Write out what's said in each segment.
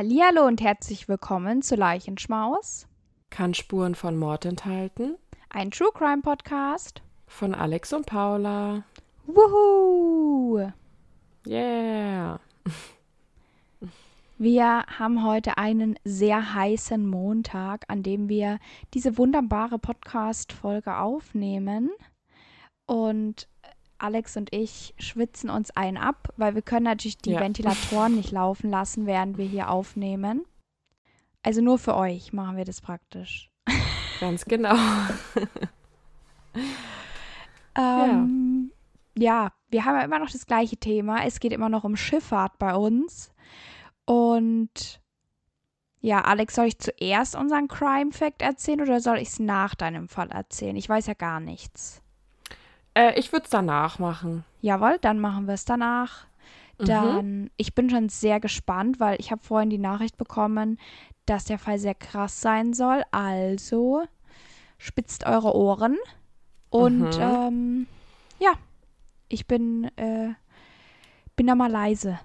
Hallihallo und herzlich willkommen zu Leichenschmaus. Kann Spuren von Mord enthalten. Ein True Crime Podcast. Von Alex und Paula. Wuhu! Yeah! Wir haben heute einen sehr heißen Montag, an dem wir diese wunderbare Podcast-Folge aufnehmen. Und Alex und ich schwitzen uns ein ab, weil wir können natürlich die Ja. Ventilatoren nicht laufen lassen, während wir hier aufnehmen. Also nur für euch machen wir das praktisch. Ganz genau. Ähm, ja. wir haben ja immer noch das gleiche Thema. Es geht immer noch um Schifffahrt bei uns. Und ja, Alex, soll ich zuerst unseren Crime Fact erzählen oder soll ich es nach deinem Fall erzählen? Ich weiß ja gar nichts. Äh, ich würde es danach machen. Jawohl, dann machen wir es danach. Mhm. Dann, ich bin schon sehr gespannt, weil ich habe vorhin die Nachricht bekommen, dass der Fall sehr krass sein soll. Also spitzt eure Ohren. Und Mhm. ähm, ja, ich bin, äh, bin da mal leise.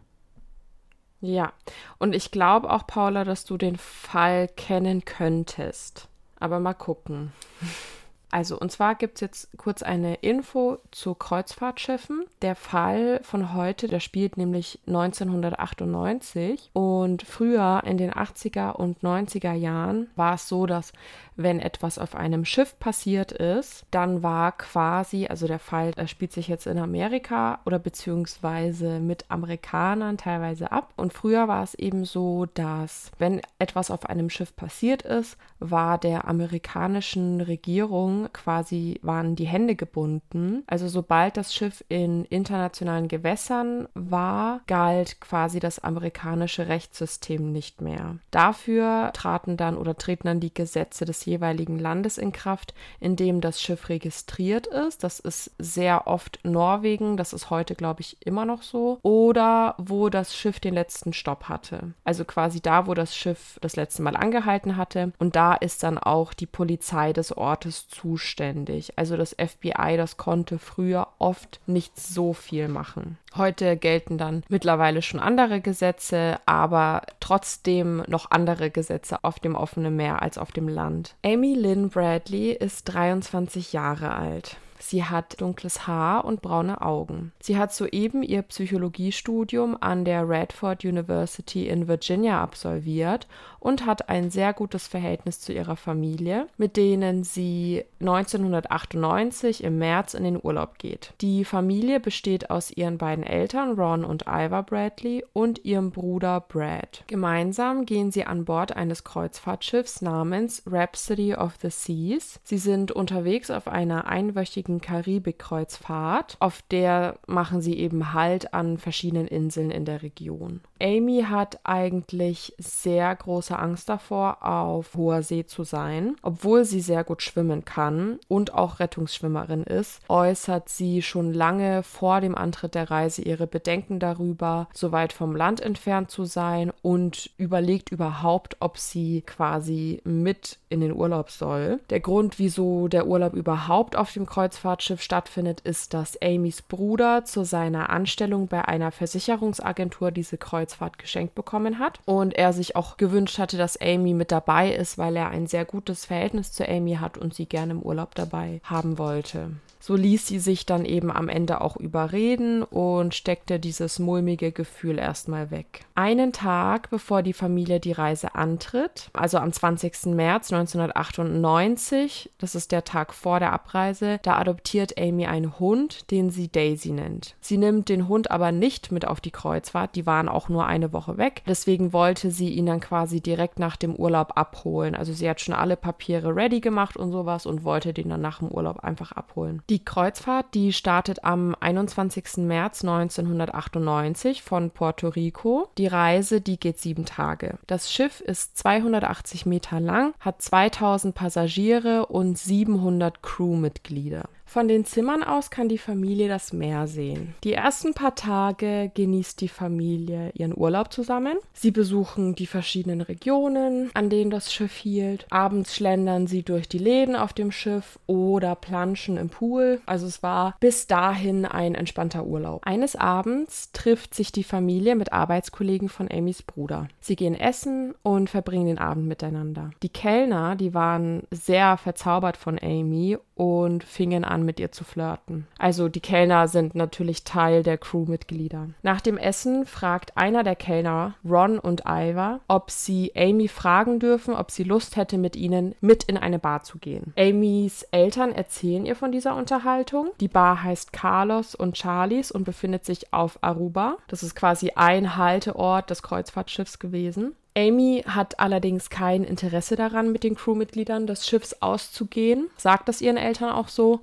Ja. Und ich glaube auch, Paula, dass du den Fall kennen könntest. Aber mal gucken. Also, und zwar gibt es jetzt kurz eine Info zu Kreuzfahrtschiffen. Der Fall von heute, der spielt nämlich 1998. Und früher in den 80er und 90er Jahren war es so, dass wenn etwas auf einem Schiff passiert ist, dann war quasi, also der Fall äh, spielt sich jetzt in Amerika oder beziehungsweise mit Amerikanern teilweise ab. Und früher war es eben so, dass wenn etwas auf einem Schiff passiert ist, war der amerikanischen Regierung quasi, waren die Hände gebunden. Also sobald das Schiff in internationalen Gewässern war, galt quasi das amerikanische Rechtssystem nicht mehr. Dafür traten dann oder treten dann die Gesetze des jeweiligen Landes in Kraft, in dem das Schiff registriert ist. Das ist sehr oft Norwegen, das ist heute, glaube ich, immer noch so. Oder wo das Schiff den letzten Stopp hatte. Also quasi da, wo das Schiff das letzte Mal angehalten hatte. Und da ist dann auch die Polizei des Ortes zuständig. Also das FBI, das konnte früher oft nicht so viel machen. Heute gelten dann mittlerweile schon andere Gesetze, aber trotzdem noch andere Gesetze auf dem offenen Meer als auf dem Land. Amy Lynn Bradley ist 23 Jahre alt. Sie hat dunkles Haar und braune Augen. Sie hat soeben ihr Psychologiestudium an der Radford University in Virginia absolviert und hat ein sehr gutes Verhältnis zu ihrer Familie, mit denen sie 1998 im März in den Urlaub geht. Die Familie besteht aus ihren beiden Eltern Ron und Ivor Bradley und ihrem Bruder Brad. Gemeinsam gehen sie an Bord eines Kreuzfahrtschiffs namens Rhapsody of the Seas. Sie sind unterwegs auf einer einwöchigen Karibik-Kreuzfahrt, auf der machen sie eben Halt an verschiedenen Inseln in der Region. Amy hat eigentlich sehr große Angst davor, auf hoher See zu sein. Obwohl sie sehr gut schwimmen kann und auch Rettungsschwimmerin ist, äußert sie schon lange vor dem Antritt der Reise ihre Bedenken darüber, so weit vom Land entfernt zu sein und überlegt überhaupt, ob sie quasi mit in den Urlaub soll. Der Grund, wieso der Urlaub überhaupt auf dem Kreuzfahrtschiff stattfindet, ist, dass Amys Bruder zu seiner Anstellung bei einer Versicherungsagentur diese Kreuzfahrt geschenkt bekommen hat und er sich auch gewünscht hatte, dass Amy mit dabei ist, weil er ein sehr gutes Verhältnis zu Amy hat und sie gerne im Urlaub dabei haben wollte. So ließ sie sich dann eben am Ende auch überreden und steckte dieses mulmige Gefühl erstmal weg. Einen Tag bevor die Familie die Reise antritt, also am 20. März 1998, das ist der Tag vor der Abreise, da adoptiert Amy einen Hund, den sie Daisy nennt. Sie nimmt den Hund aber nicht mit auf die Kreuzfahrt, die waren auch nur eine Woche weg. Deswegen wollte sie ihn dann quasi direkt nach dem Urlaub abholen. Also sie hat schon alle Papiere ready gemacht und sowas und wollte den dann nach dem Urlaub einfach abholen. Die Kreuzfahrt, die startet am 21. März 1998 von Puerto Rico. Die Reise, die geht sieben Tage. Das Schiff ist 280 Meter lang, hat 2000 Passagiere und 700 Crewmitglieder. Von den Zimmern aus kann die Familie das Meer sehen. Die ersten paar Tage genießt die Familie ihren Urlaub zusammen. Sie besuchen die verschiedenen Regionen, an denen das Schiff hielt. Abends schlendern sie durch die Läden auf dem Schiff oder planschen im Pool. Also es war bis dahin ein entspannter Urlaub. Eines Abends trifft sich die Familie mit Arbeitskollegen von Amys Bruder. Sie gehen essen und verbringen den Abend miteinander. Die Kellner, die waren sehr verzaubert von Amy und fingen an, mit ihr zu flirten. Also die Kellner sind natürlich Teil der Crewmitglieder. Nach dem Essen fragt einer der Kellner, Ron und Iva, ob sie Amy fragen dürfen, ob sie Lust hätte, mit ihnen mit in eine Bar zu gehen. Amys Eltern erzählen ihr von dieser Unterhaltung. Die Bar heißt Carlos und Charlies und befindet sich auf Aruba. Das ist quasi ein Halteort des Kreuzfahrtschiffs gewesen. Amy hat allerdings kein Interesse daran, mit den Crewmitgliedern des Schiffs auszugehen, sagt das ihren Eltern auch so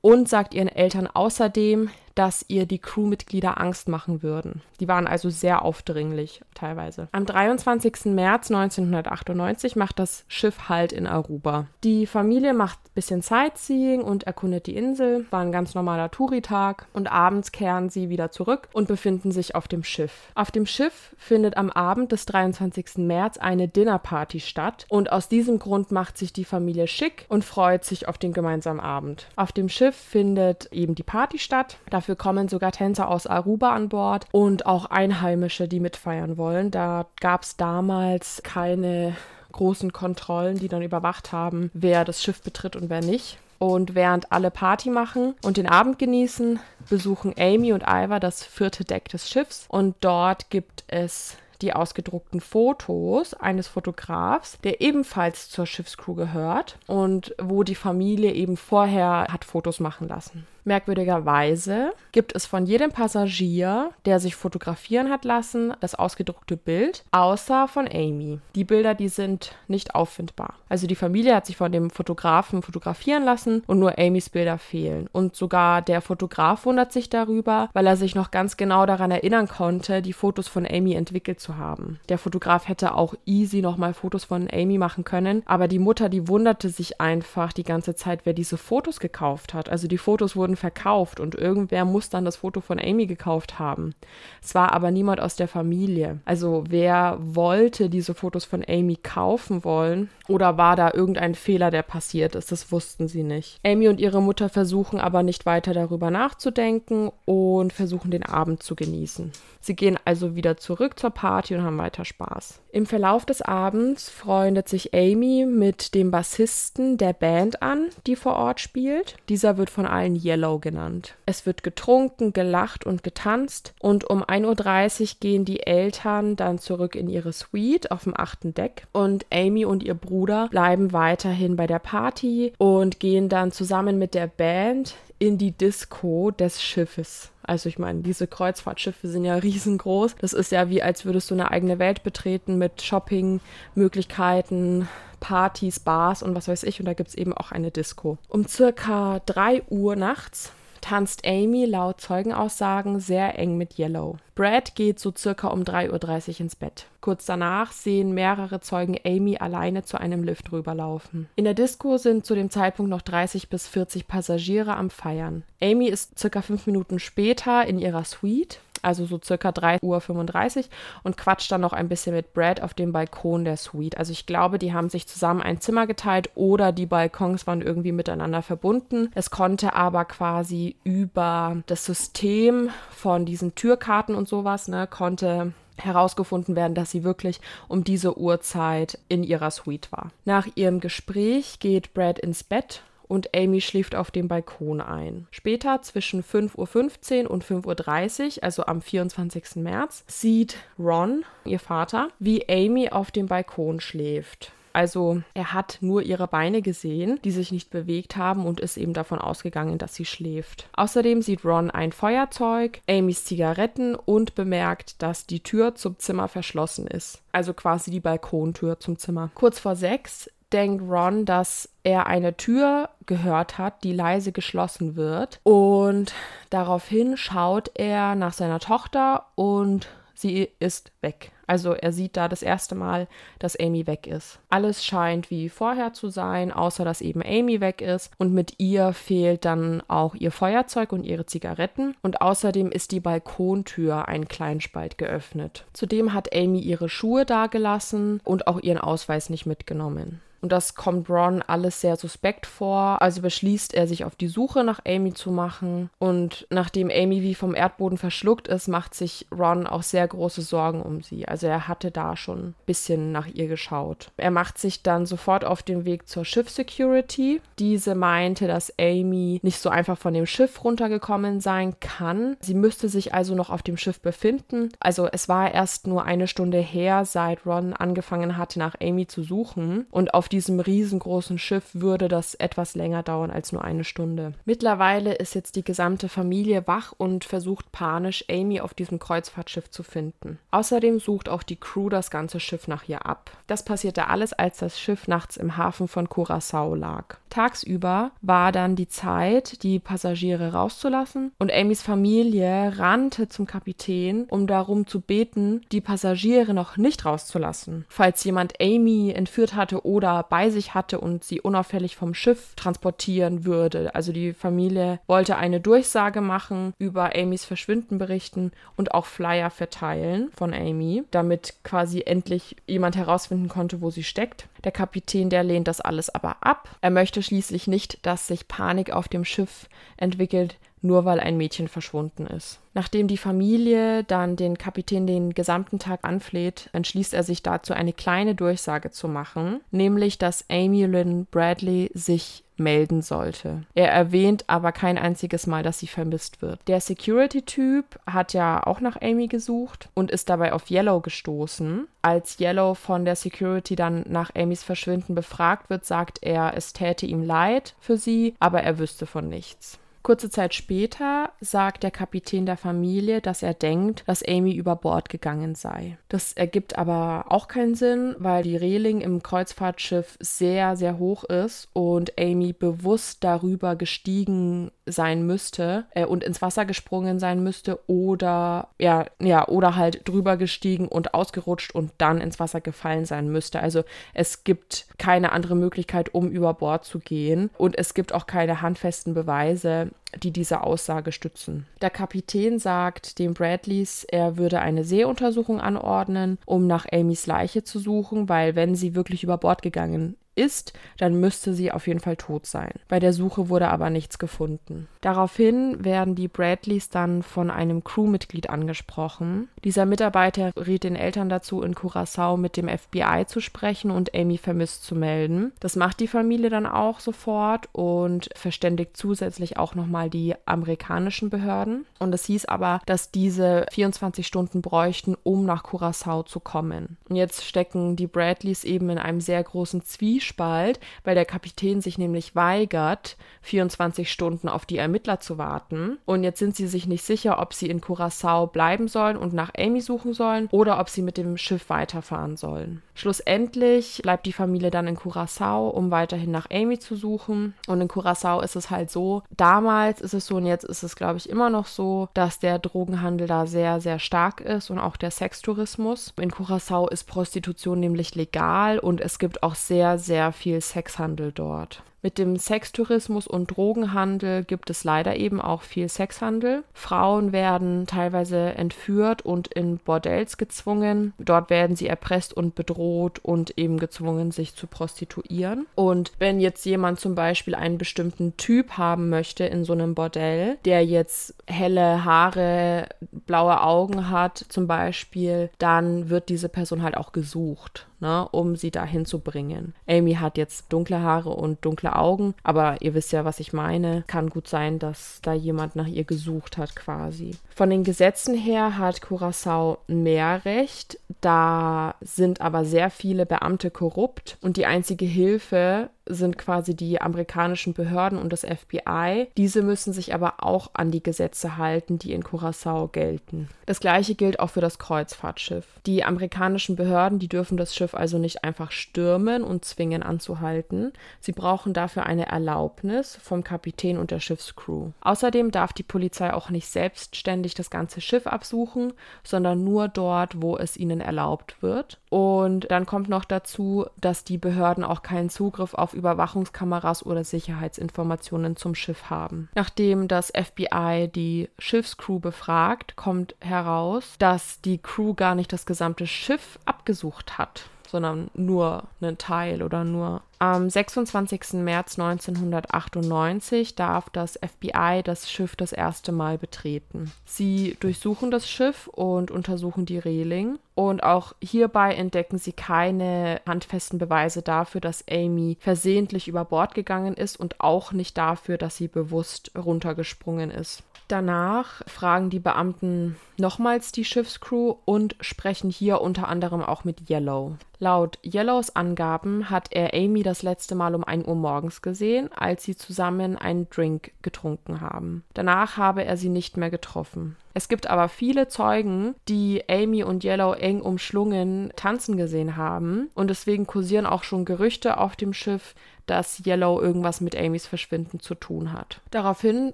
und sagt ihren Eltern außerdem, dass ihr die Crewmitglieder Angst machen würden. Die waren also sehr aufdringlich teilweise. Am 23. März 1998 macht das Schiff Halt in Aruba. Die Familie macht ein bisschen Sightseeing und erkundet die Insel. War ein ganz normaler Touritag und abends kehren sie wieder zurück und befinden sich auf dem Schiff. Auf dem Schiff findet am Abend des 23. März eine Dinnerparty statt und aus diesem Grund macht sich die Familie schick und freut sich auf den gemeinsamen Abend. Auf dem Schiff findet eben die Party statt. Da Dafür kommen sogar Tänzer aus Aruba an Bord und auch Einheimische, die mitfeiern wollen. Da gab es damals keine großen Kontrollen, die dann überwacht haben, wer das Schiff betritt und wer nicht. Und während alle Party machen und den Abend genießen, besuchen Amy und Iva das vierte Deck des Schiffs und dort gibt es die ausgedruckten Fotos eines Fotografs, der ebenfalls zur Schiffscrew gehört und wo die Familie eben vorher hat Fotos machen lassen. Merkwürdigerweise gibt es von jedem Passagier, der sich fotografieren hat lassen, das ausgedruckte Bild, außer von Amy. Die Bilder, die sind nicht auffindbar. Also die Familie hat sich von dem Fotografen fotografieren lassen und nur Amys Bilder fehlen. Und sogar der Fotograf wundert sich darüber, weil er sich noch ganz genau daran erinnern konnte, die Fotos von Amy entwickelt zu haben. Der Fotograf hätte auch easy nochmal Fotos von Amy machen können, aber die Mutter, die wunderte sich einfach die ganze Zeit, wer diese Fotos gekauft hat. Also die Fotos wurden wurden verkauft und irgendwer muss dann das Foto von Amy gekauft haben. Es war aber niemand aus der Familie. Also wer wollte diese Fotos von Amy kaufen wollen oder war da irgendein Fehler, der passiert ist, das wussten sie nicht. Amy und ihre Mutter versuchen aber nicht weiter darüber nachzudenken und versuchen den Abend zu genießen. Sie gehen also wieder zurück zur Party und haben weiter Spaß. Im Verlauf des Abends freundet sich Amy mit dem Bassisten der Band an, die vor Ort spielt. Dieser wird von allen Yellow genannt. Es wird getrunken, gelacht und getanzt und um 1.30 Uhr gehen die Eltern dann zurück in ihre Suite auf dem achten Deck und Amy und ihr Bruder bleiben weiterhin bei der Party und gehen dann zusammen mit der Band in die Disco des Schiffes. Also ich meine, diese Kreuzfahrtschiffe sind ja riesengroß. Das ist ja wie, als würdest du eine eigene Welt betreten mit Shopping-Möglichkeiten, Partys, Bars und was weiß ich. Und da gibt es eben auch eine Disco. Um circa 3 Uhr nachts tanzt Amy laut Zeugenaussagen sehr eng mit Yellow. Brad geht so circa um 3.30 Uhr ins Bett. Kurz danach sehen mehrere Zeugen Amy alleine zu einem Lift rüberlaufen. In der Disco sind zu dem Zeitpunkt noch 30 bis 40 Passagiere am Feiern. Amy ist circa fünf Minuten später in ihrer Suite also so circa 3.35 Uhr und quatscht dann noch ein bisschen mit Brad auf dem Balkon der Suite. Also ich glaube, die haben sich zusammen ein Zimmer geteilt oder die Balkons waren irgendwie miteinander verbunden. Es konnte aber quasi über das System von diesen Türkarten und sowas, ne, konnte herausgefunden werden, dass sie wirklich um diese Uhrzeit in ihrer Suite war. Nach ihrem Gespräch geht Brad ins Bett und Amy schläft auf dem Balkon ein. Später zwischen 5.15 Uhr und 5.30 Uhr, also am 24. März, sieht Ron, ihr Vater, wie Amy auf dem Balkon schläft. Also er hat nur ihre Beine gesehen, die sich nicht bewegt haben und ist eben davon ausgegangen, dass sie schläft. Außerdem sieht Ron ein Feuerzeug, Amys Zigaretten und bemerkt, dass die Tür zum Zimmer verschlossen ist. Also quasi die Balkontür zum Zimmer. Kurz vor sechs denkt Ron, dass er eine Tür gehört hat, die leise geschlossen wird. Und daraufhin schaut er nach seiner Tochter und sie ist weg. Also er sieht da das erste Mal, dass Amy weg ist. Alles scheint wie vorher zu sein, außer dass eben Amy weg ist und mit ihr fehlt dann auch ihr Feuerzeug und ihre Zigaretten und außerdem ist die Balkontür ein Kleinspalt geöffnet. Zudem hat Amy ihre Schuhe dagelassen und auch ihren Ausweis nicht mitgenommen. Und das kommt Ron alles sehr suspekt vor. Also beschließt er, sich auf die Suche nach Amy zu machen. Und nachdem Amy wie vom Erdboden verschluckt ist, macht sich Ron auch sehr große Sorgen um sie. Also er hatte da schon ein bisschen nach ihr geschaut. Er macht sich dann sofort auf den Weg zur Schiff-Security. Diese meinte, dass Amy nicht so einfach von dem Schiff runtergekommen sein kann. Sie müsste sich also noch auf dem Schiff befinden. Also es war erst nur eine Stunde her, seit Ron angefangen hatte, nach Amy zu suchen. Und auf diesem riesengroßen Schiff würde das etwas länger dauern als nur eine Stunde. Mittlerweile ist jetzt die gesamte Familie wach und versucht panisch, Amy auf diesem Kreuzfahrtschiff zu finden. Außerdem sucht auch die Crew das ganze Schiff nach ihr ab. Das passierte alles, als das Schiff nachts im Hafen von Curacao lag. Tagsüber war dann die Zeit, die Passagiere rauszulassen und Amys Familie rannte zum Kapitän, um darum zu beten, die Passagiere noch nicht rauszulassen. Falls jemand Amy entführt hatte oder bei sich hatte und sie unauffällig vom Schiff transportieren würde. Also die Familie wollte eine Durchsage machen, über Amys Verschwinden berichten und auch Flyer verteilen von Amy, damit quasi endlich jemand herausfinden konnte, wo sie steckt. Der Kapitän, der lehnt das alles aber ab. Er möchte schließlich nicht, dass sich Panik auf dem Schiff entwickelt, nur weil ein Mädchen verschwunden ist. Nachdem die Familie dann den Kapitän den gesamten Tag anfleht, entschließt er sich dazu, eine kleine Durchsage zu machen, nämlich, dass Amy Lynn Bradley sich melden sollte. Er erwähnt aber kein einziges Mal, dass sie vermisst wird. Der Security-Typ hat ja auch nach Amy gesucht und ist dabei auf Yellow gestoßen. Als Yellow von der Security dann nach Amys Verschwinden befragt wird, sagt er, es täte ihm leid für sie, aber er wüsste von nichts. Kurze Zeit später sagt der Kapitän der Familie, dass er denkt, dass Amy über Bord gegangen sei. Das ergibt aber auch keinen Sinn, weil die Reling im Kreuzfahrtschiff sehr, sehr hoch ist und Amy bewusst darüber gestiegen sein müsste äh, und ins Wasser gesprungen sein müsste oder ja, ja, oder halt drüber gestiegen und ausgerutscht und dann ins Wasser gefallen sein müsste. Also es gibt keine andere Möglichkeit, um über Bord zu gehen und es gibt auch keine handfesten Beweise, die diese Aussage stützen. Der Kapitän sagt dem Bradleys, er würde eine Seeuntersuchung anordnen, um nach Amys Leiche zu suchen, weil wenn sie wirklich über Bord gegangen ist, dann müsste sie auf jeden Fall tot sein. Bei der Suche wurde aber nichts gefunden. Daraufhin werden die Bradleys dann von einem Crewmitglied angesprochen. Dieser Mitarbeiter riet den Eltern dazu, in Curacao mit dem FBI zu sprechen und Amy vermisst zu melden. Das macht die Familie dann auch sofort und verständigt zusätzlich auch nochmal die amerikanischen Behörden. Und es hieß aber, dass diese 24 Stunden bräuchten, um nach Curacao zu kommen. Und jetzt stecken die Bradleys eben in einem sehr großen Zwiespalt Zwiespalt, weil der Kapitän sich nämlich weigert, 24 Stunden auf die Ermittler zu warten. Und jetzt sind sie sich nicht sicher, ob sie in Curacao bleiben sollen und nach Amy suchen sollen oder ob sie mit dem Schiff weiterfahren sollen. Schlussendlich bleibt die Familie dann in Curacao, um weiterhin nach Amy zu suchen. Und in Curacao ist es halt so, damals ist es so und jetzt ist es, glaube ich, immer noch so, dass der Drogenhandel da sehr, sehr stark ist und auch der Sextourismus. In Curacao ist Prostitution nämlich legal und es gibt auch sehr, sehr sehr viel Sexhandel dort. Mit dem Sextourismus und Drogenhandel gibt es leider eben auch viel Sexhandel. Frauen werden teilweise entführt und in Bordells gezwungen. Dort werden sie erpresst und bedroht und eben gezwungen, sich zu prostituieren. Und wenn jetzt jemand zum Beispiel einen bestimmten Typ haben möchte in so einem Bordell, der jetzt helle Haare, blaue Augen hat zum Beispiel, dann wird diese Person halt auch gesucht ne, um sie dahin zu bringen. Amy hat jetzt dunkle Haare und dunkle Augen, aber ihr wisst ja, was ich meine. Kann gut sein, dass da jemand nach ihr gesucht hat quasi. Von den Gesetzen her hat Curacao mehr Recht, da sind aber sehr viele Beamte korrupt und die einzige Hilfe sind quasi die amerikanischen Behörden und das FBI. Diese müssen sich aber auch an die Gesetze halten, die in Curacao gelten. Das gleiche gilt auch für das Kreuzfahrtschiff. Die amerikanischen Behörden, die dürfen das Schiff also nicht einfach stürmen und zwingen anzuhalten. Sie brauchen dafür eine Erlaubnis vom Kapitän und der Schiffscrew. Außerdem darf die Polizei auch nicht selbstständig das ganze Schiff absuchen, sondern nur dort, wo es ihnen erlaubt wird. Und dann kommt noch dazu, dass die Behörden auch keinen Zugriff auf Überwachungskameras oder Sicherheitsinformationen zum Schiff haben. Nachdem das FBI die Schiffscrew befragt, kommt heraus, dass die Crew gar nicht das gesamte Schiff abgesucht hat sondern nur einen Teil oder nur. Am 26. März 1998 darf das FBI das Schiff das erste Mal betreten. Sie durchsuchen das Schiff und untersuchen die Reling. Und auch hierbei entdecken sie keine handfesten Beweise dafür, dass Amy versehentlich über Bord gegangen ist und auch nicht dafür, dass sie bewusst runtergesprungen ist. Danach fragen die Beamten nochmals die Schiffscrew und sprechen hier unter anderem auch mit Yellow. Laut Yellows Angaben hat er Amy das letzte Mal um 1 Uhr morgens gesehen, als sie zusammen einen Drink getrunken haben. Danach habe er sie nicht mehr getroffen. Es gibt aber viele Zeugen, die Amy und Yellow eng umschlungen tanzen gesehen haben und deswegen kursieren auch schon Gerüchte auf dem Schiff, dass Yellow irgendwas mit Amys Verschwinden zu tun hat. Daraufhin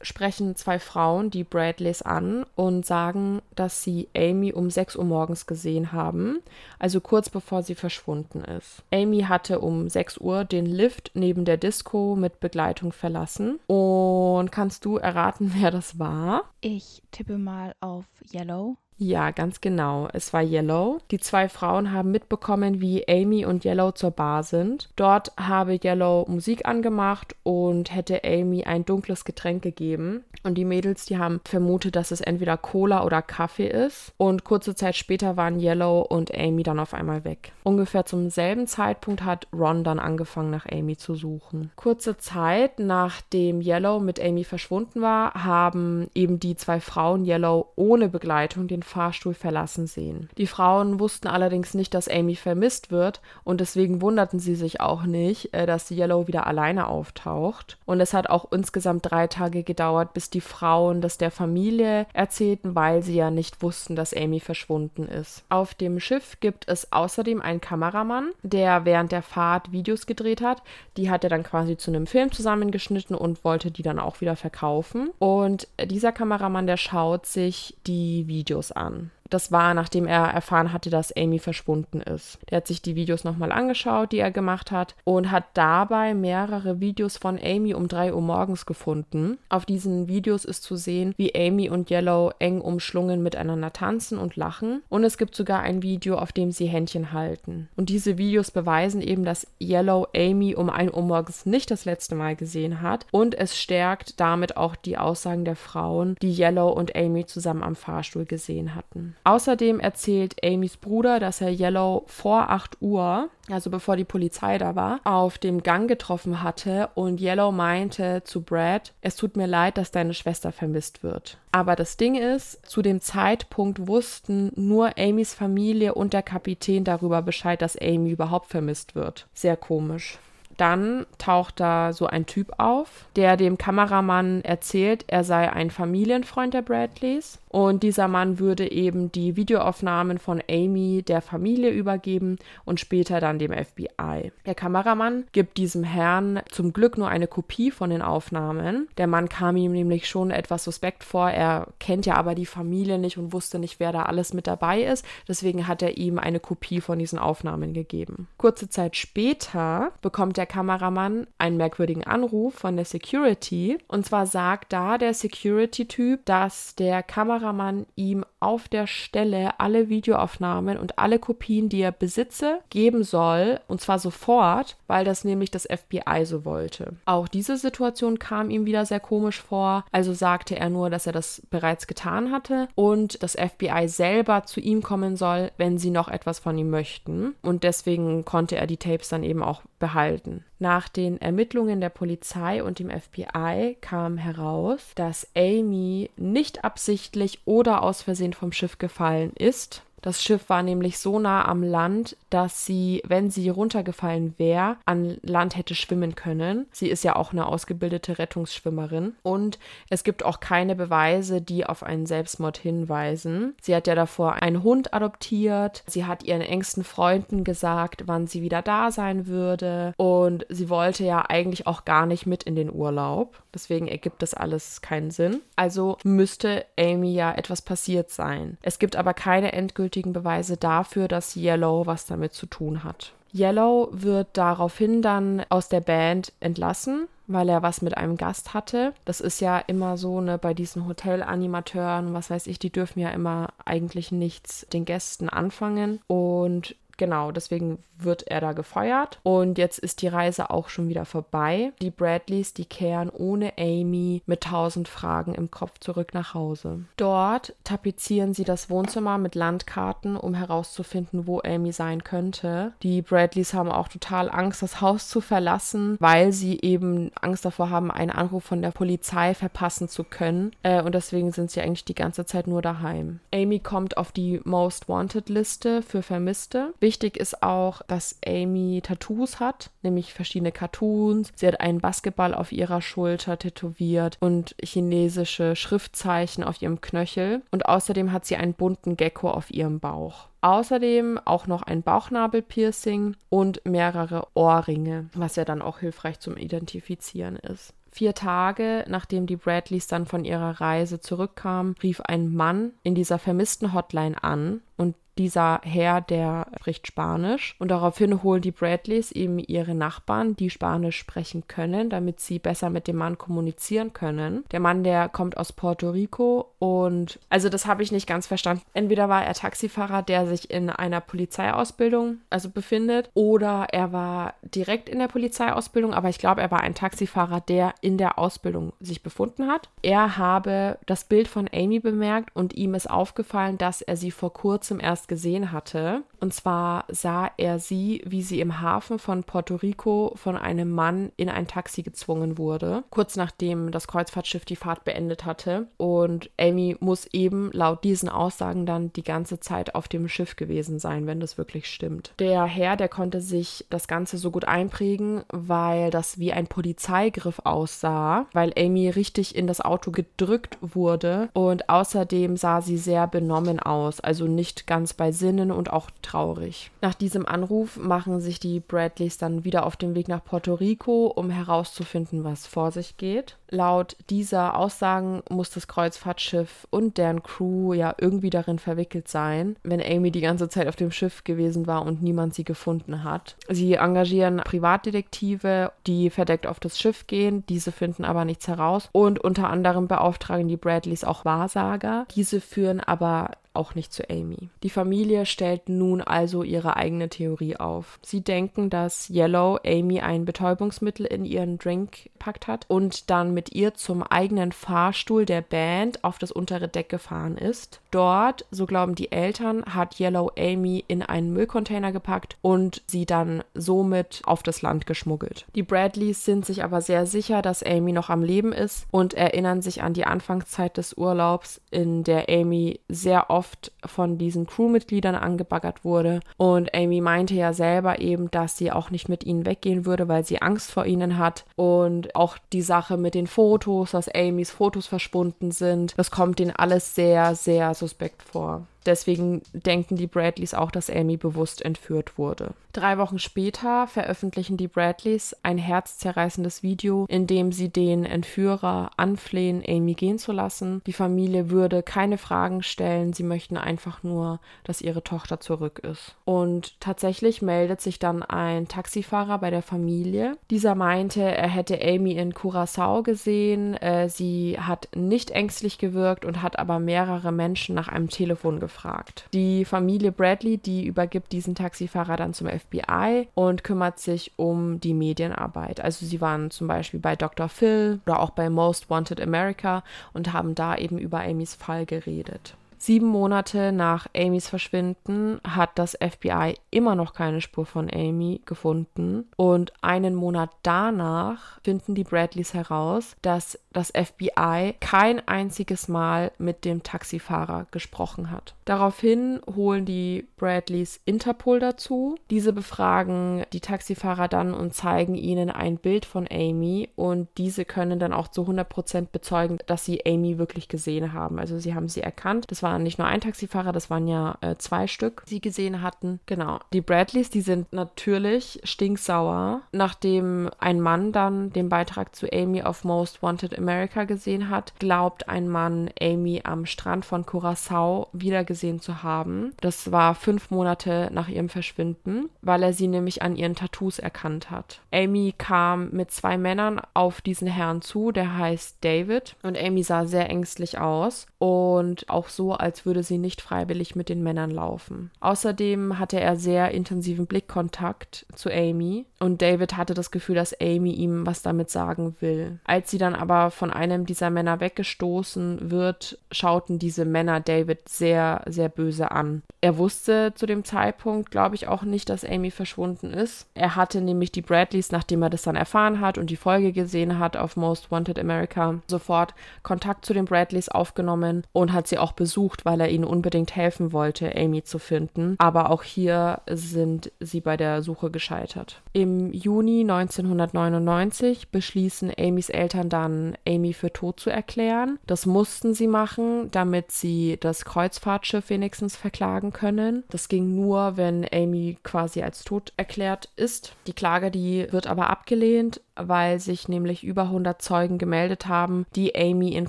sprechen zwei Frauen die Bradleys an und sagen, dass sie Amy um 6 Uhr morgens gesehen haben, also kurz bevor sie verschwunden ist. Amy hatte um 6 Uhr den Lift neben der Disco mit Begleitung verlassen. Und kannst du erraten, wer das war? Ich tippe mal auf Yellow. Ja, ganz genau. Es war Yellow. Die zwei Frauen haben mitbekommen, wie Amy und Yellow zur Bar sind. Dort habe Yellow Musik angemacht und hätte Amy ein dunkles Getränk gegeben. Und die Mädels, die haben vermutet, dass es entweder Cola oder Kaffee ist. Und kurze Zeit später waren Yellow und Amy dann auf einmal weg. Ungefähr zum selben Zeitpunkt hat Ron dann angefangen, nach Amy zu suchen. Kurze Zeit nachdem Yellow mit Amy verschwunden war, haben eben die zwei Frauen Yellow ohne Begleitung den Fahrstuhl verlassen sehen. Die Frauen wussten allerdings nicht, dass Amy vermisst wird und deswegen wunderten sie sich auch nicht, äh, dass Yellow wieder alleine auftaucht. Und es hat auch insgesamt drei Tage gedauert, bis die Frauen das der Familie erzählten, weil sie ja nicht wussten, dass Amy verschwunden ist. Auf dem Schiff gibt es außerdem einen Kameramann, der während der Fahrt Videos gedreht hat. Die hat er dann quasi zu einem Film zusammengeschnitten und wollte die dann auch wieder verkaufen. Und dieser Kameramann, der schaut sich die Videos an. Das war, nachdem er erfahren hatte, dass Amy verschwunden ist. Der hat sich die Videos nochmal angeschaut, die er gemacht hat, und hat dabei mehrere Videos von Amy um 3 Uhr morgens gefunden. Auf diesen Videos ist zu sehen, wie Amy und Yellow eng umschlungen miteinander tanzen und lachen. Und es gibt sogar ein Video, auf dem sie Händchen halten. Und diese Videos beweisen eben, dass Yellow Amy um 1 Uhr morgens nicht das letzte Mal gesehen hat. Und es stärkt damit auch die Aussagen der Frauen, die Yellow und Amy zusammen am Fahrstuhl gesehen hatten. Außerdem erzählt Amys Bruder, dass er Yellow vor 8 Uhr, also bevor die Polizei da war, auf dem Gang getroffen hatte und Yellow meinte zu Brad, es tut mir leid, dass deine Schwester vermisst wird. Aber das Ding ist, zu dem Zeitpunkt wussten nur Amys Familie und der Kapitän darüber Bescheid, dass Amy überhaupt vermisst wird. Sehr komisch. Dann taucht da so ein Typ auf, der dem Kameramann erzählt, er sei ein Familienfreund der Bradleys und dieser Mann würde eben die Videoaufnahmen von Amy der Familie übergeben und später dann dem FBI. Der Kameramann gibt diesem Herrn zum Glück nur eine Kopie von den Aufnahmen. Der Mann kam ihm nämlich schon etwas suspekt vor. Er kennt ja aber die Familie nicht und wusste nicht, wer da alles mit dabei ist. Deswegen hat er ihm eine Kopie von diesen Aufnahmen gegeben. Kurze Zeit später bekommt der Kameramann einen merkwürdigen Anruf von der Security. Und zwar sagt da der Security-Typ, dass der Kameramann Kameramann ihm auf der Stelle alle Videoaufnahmen und alle Kopien, die er besitze, geben soll, und zwar sofort, weil das nämlich das FBI so wollte. Auch diese Situation kam ihm wieder sehr komisch vor, also sagte er nur, dass er das bereits getan hatte und das FBI selber zu ihm kommen soll, wenn sie noch etwas von ihm möchten. Und deswegen konnte er die Tapes dann eben auch behalten. Nach den Ermittlungen der Polizei und dem FBI kam heraus, dass Amy nicht absichtlich oder aus Versehen vom Schiff gefallen ist, Das Schiff war nämlich so nah am Land, dass sie, wenn sie runtergefallen wäre, an Land hätte schwimmen können. Sie ist ja auch eine ausgebildete Rettungsschwimmerin. Und es gibt auch keine Beweise, die auf einen Selbstmord hinweisen. Sie hat ja davor einen Hund adoptiert. Sie hat ihren engsten Freunden gesagt, wann sie wieder da sein würde. Und sie wollte ja eigentlich auch gar nicht mit in den Urlaub. Deswegen ergibt das alles keinen Sinn. Also müsste Amy ja etwas passiert sein. Es gibt aber keine endgültige endgültigen Beweise dafür, dass Yellow was damit zu tun hat. Yellow wird daraufhin dann aus der Band entlassen, weil er was mit einem Gast hatte. Das ist ja immer so, ne, bei diesen Hotelanimateuren, was weiß ich, die dürfen ja immer eigentlich nichts den Gästen anfangen. Und genau, deswegen wird er da gefeuert. Und jetzt ist die Reise auch schon wieder vorbei. Die Bradleys, die kehren ohne Amy mit tausend Fragen im Kopf zurück nach Hause. Dort tapezieren sie das Wohnzimmer mit Landkarten, um herauszufinden, wo Amy sein könnte. Die Bradleys haben auch total Angst, das Haus zu verlassen, weil sie eben Angst davor haben, einen Anruf von der Polizei verpassen zu können. Äh, und deswegen sind sie eigentlich die ganze Zeit nur daheim. Amy kommt auf die Most Wanted Liste für Vermisste. Wichtig ist auch, dass Amy Tattoos hat, nämlich verschiedene Cartoons. Sie hat einen Basketball auf ihrer Schulter tätowiert und chinesische Schriftzeichen auf ihrem Knöchel. Und außerdem hat sie einen bunten Gecko auf ihrem Bauch. Außerdem auch noch ein Bauchnabelpiercing und mehrere Ohrringe, was ja dann auch hilfreich zum Identifizieren ist. Vier Tage nachdem die Bradleys dann von ihrer Reise zurückkamen, rief ein Mann in dieser vermissten Hotline an und dieser Herr, der spricht Spanisch. Und daraufhin holen die Bradleys eben ihre Nachbarn, die Spanisch sprechen können, damit sie besser mit dem Mann kommunizieren können. Der Mann, der kommt aus Puerto Rico und also das habe ich nicht ganz verstanden. Entweder war er Taxifahrer, der sich in einer Polizeiausbildung also befindet, oder er war direkt in der Polizeiausbildung, aber ich glaube, er war ein Taxifahrer, der in der Ausbildung sich befunden hat. Er habe das Bild von Amy bemerkt und ihm ist aufgefallen, dass er sie vor kurzem erst gesehen hatte. Und zwar sah er sie, wie sie im Hafen von Puerto Rico von einem Mann in ein Taxi gezwungen wurde, kurz nachdem das Kreuzfahrtschiff die Fahrt beendet hatte. Und Amy muss eben laut diesen Aussagen dann die ganze Zeit auf dem Schiff gewesen sein, wenn das wirklich stimmt. Der Herr, der konnte sich das Ganze so gut einprägen, weil das wie ein Polizeigriff aussah, weil Amy richtig in das Auto gedrückt wurde und außerdem sah sie sehr benommen aus, also nicht ganz bei Sinnen und auch traurig. Nach diesem Anruf machen sich die Bradleys dann wieder auf den Weg nach Puerto Rico, um herauszufinden, was vor sich geht. Laut dieser Aussagen muss das Kreuzfahrtschiff und deren Crew ja irgendwie darin verwickelt sein, wenn Amy die ganze Zeit auf dem Schiff gewesen war und niemand sie gefunden hat. Sie engagieren Privatdetektive, die verdeckt auf das Schiff gehen, diese finden aber nichts heraus und unter anderem beauftragen die Bradleys auch Wahrsager. Diese führen aber auch nicht zu Amy. Die Familie stellt nun also ihre eigene Theorie auf. Sie denken, dass Yellow Amy ein Betäubungsmittel in ihren Drink packt hat und dann mit ihr zum eigenen Fahrstuhl der Band auf das untere Deck gefahren ist. Dort, so glauben die Eltern, hat Yellow Amy in einen Müllcontainer gepackt und sie dann somit auf das Land geschmuggelt. Die Bradleys sind sich aber sehr sicher, dass Amy noch am Leben ist und erinnern sich an die Anfangszeit des Urlaubs, in der Amy sehr oft von diesen Crewmitgliedern angebaggert wurde. Und Amy meinte ja selber eben, dass sie auch nicht mit ihnen weggehen würde, weil sie Angst vor ihnen hat. Und auch die Sache mit den Fotos, dass Amys Fotos verschwunden sind, das kommt ihnen alles sehr, sehr suspekt vor. Deswegen denken die Bradleys auch, dass Amy bewusst entführt wurde. Drei Wochen später veröffentlichen die Bradleys ein herzzerreißendes Video, in dem sie den Entführer anflehen, Amy gehen zu lassen. Die Familie würde keine Fragen stellen, sie möchten einfach nur, dass ihre Tochter zurück ist. Und tatsächlich meldet sich dann ein Taxifahrer bei der Familie. Dieser meinte, er hätte Amy in Curacao gesehen, äh, sie hat nicht ängstlich gewirkt und hat aber mehrere Menschen nach einem Telefon gefragt gefragt. Die Familie Bradley, die übergibt diesen Taxifahrer dann zum FBI und kümmert sich um die Medienarbeit. Also sie waren zum Beispiel bei Dr. Phil oder auch bei Most Wanted America und haben da eben über Amys Fall geredet. Sieben Monate nach Amys Verschwinden hat das FBI immer noch keine Spur von Amy gefunden. Und einen Monat danach finden die Bradleys heraus, dass das FBI kein einziges Mal mit dem Taxifahrer gesprochen hat. Daraufhin holen die Bradleys Interpol dazu. Diese befragen die Taxifahrer dann und zeigen ihnen ein Bild von Amy und diese können dann auch zu 100% bezeugen, dass sie Amy wirklich gesehen haben. Also sie haben sie erkannt. Das war nicht nur ein Taxifahrer, das waren ja äh, zwei Stück, die sie gesehen hatten. Genau. Die Bradleys, die sind natürlich stinksauer, nachdem ein Mann dann den Beitrag zu Amy auf Most Wanted America gesehen hat, glaubt ein Mann Amy am Strand von Curacao wieder gesehen gesehen zu haben. Das war fünf Monate nach ihrem Verschwinden, weil er sie nämlich an ihren Tattoos erkannt hat. Amy kam mit zwei Männern auf diesen Herrn zu, der heißt David. Und Amy sah sehr ängstlich aus und auch so, als würde sie nicht freiwillig mit den Männern laufen. Außerdem hatte er sehr intensiven Blickkontakt zu Amy und David hatte das Gefühl, dass Amy ihm was damit sagen will. Als sie dann aber von einem dieser Männer weggestoßen wird, schauten diese Männer David sehr sehr böse an. Er wusste zu dem Zeitpunkt, glaube ich, auch nicht, dass Amy verschwunden ist. Er hatte nämlich die Bradleys, nachdem er das dann erfahren hat und die Folge gesehen hat auf Most Wanted America, sofort Kontakt zu den Bradleys aufgenommen und hat sie auch besucht, weil er ihnen unbedingt helfen wollte, Amy zu finden. Aber auch hier sind sie bei der Suche gescheitert. Im Juni 1999 beschließen Amys Eltern dann, Amy für tot zu erklären. Das mussten sie machen, damit sie das Kreuzfahrtschiff Schiff wenigstens verklagen können. Das ging nur, wenn Amy quasi als tot erklärt ist. Die Klage, die wird aber abgelehnt, weil sich nämlich über 100 Zeugen gemeldet haben, die Amy in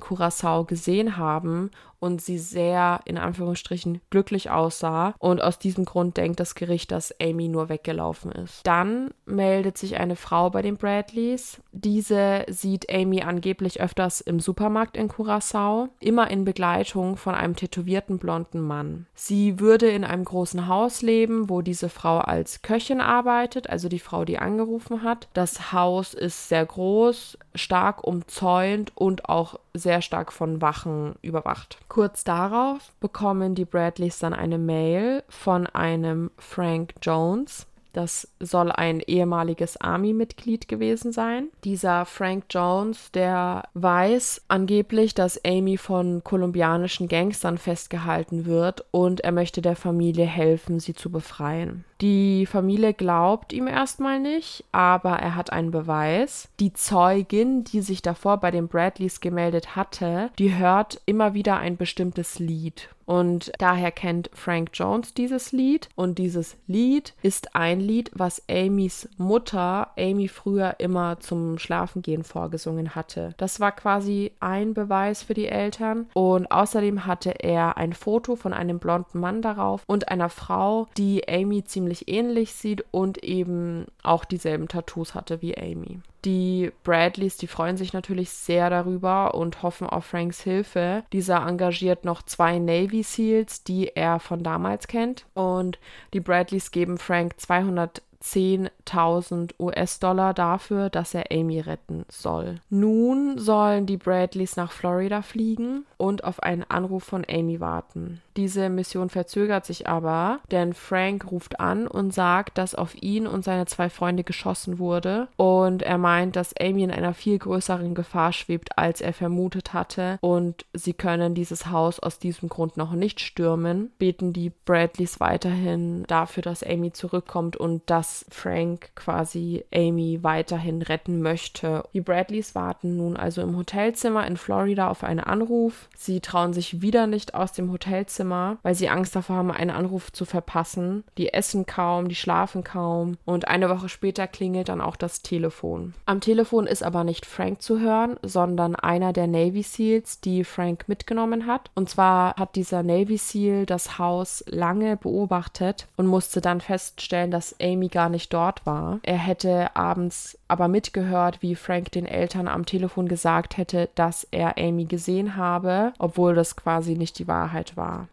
Curacao gesehen haben und sie sehr in Anführungsstrichen glücklich aussah und aus diesem Grund denkt das Gericht, dass Amy nur weggelaufen ist. Dann meldet sich eine Frau bei den Bradleys. Diese sieht Amy angeblich öfters im Supermarkt in Curacao, immer in Begleitung von einem tätowierten blonden Mann. Sie würde in einem großen Haus leben, wo diese Frau als Köchin arbeitet, also die Frau, die angerufen hat. Das Haus ist sehr groß, stark umzäunt und auch sehr stark von Wachen überwacht. Kurz darauf bekommen die Bradleys dann eine Mail von einem Frank Jones. Das soll ein ehemaliges Army-Mitglied gewesen sein. Dieser Frank Jones, der weiß angeblich, dass Amy von kolumbianischen Gangstern festgehalten wird und er möchte der Familie helfen, sie zu befreien. Die Familie glaubt ihm erstmal nicht, aber er hat einen Beweis. Die Zeugin, die sich davor bei den Bradleys gemeldet hatte, die hört immer wieder ein bestimmtes Lied. Und daher kennt Frank Jones dieses Lied. Und dieses Lied ist ein Lied, was Amys Mutter Amy früher immer zum Schlafengehen vorgesungen hatte. Das war quasi ein Beweis für die Eltern. Und außerdem hatte er ein Foto von einem blonden Mann darauf und einer Frau, die Amy ziemlich ziemlich ähnlich sieht und eben auch dieselben Tattoos hatte wie Amy. Die Bradleys, die freuen sich natürlich sehr darüber und hoffen auf Franks Hilfe. Dieser engagiert noch zwei Navy SEALs, die er von damals kennt. Und die Bradleys geben Frank 200 10.000 US-Dollar dafür, dass er Amy retten soll. Nun sollen die Bradleys nach Florida fliegen und auf einen Anruf von Amy warten. Diese Mission verzögert sich aber, denn Frank ruft an und sagt, dass auf ihn und seine zwei Freunde geschossen wurde und er meint, dass Amy in einer viel größeren Gefahr schwebt, als er vermutet hatte und sie können dieses Haus aus diesem Grund noch nicht stürmen. Beten die Bradleys weiterhin dafür, dass Amy zurückkommt und dass Frank quasi Amy weiterhin retten möchte. Die Bradleys warten nun also im Hotelzimmer in Florida auf einen Anruf. Sie trauen sich wieder nicht aus dem Hotelzimmer Zimmer, weil sie Angst davor haben, einen Anruf zu verpassen. Die essen kaum, die schlafen kaum und eine Woche später klingelt dann auch das Telefon. Am Telefon ist aber nicht Frank zu hören, sondern einer der Navy Seals, die Frank mitgenommen hat. Und zwar hat dieser Navy Seal das Haus lange beobachtet und musste dann feststellen, dass Amy gar nicht dort war. Er hätte abends aber mitgehört, wie Frank den Eltern am Telefon gesagt hätte, dass er Amy gesehen habe, obwohl das quasi nicht die Wahrheit war.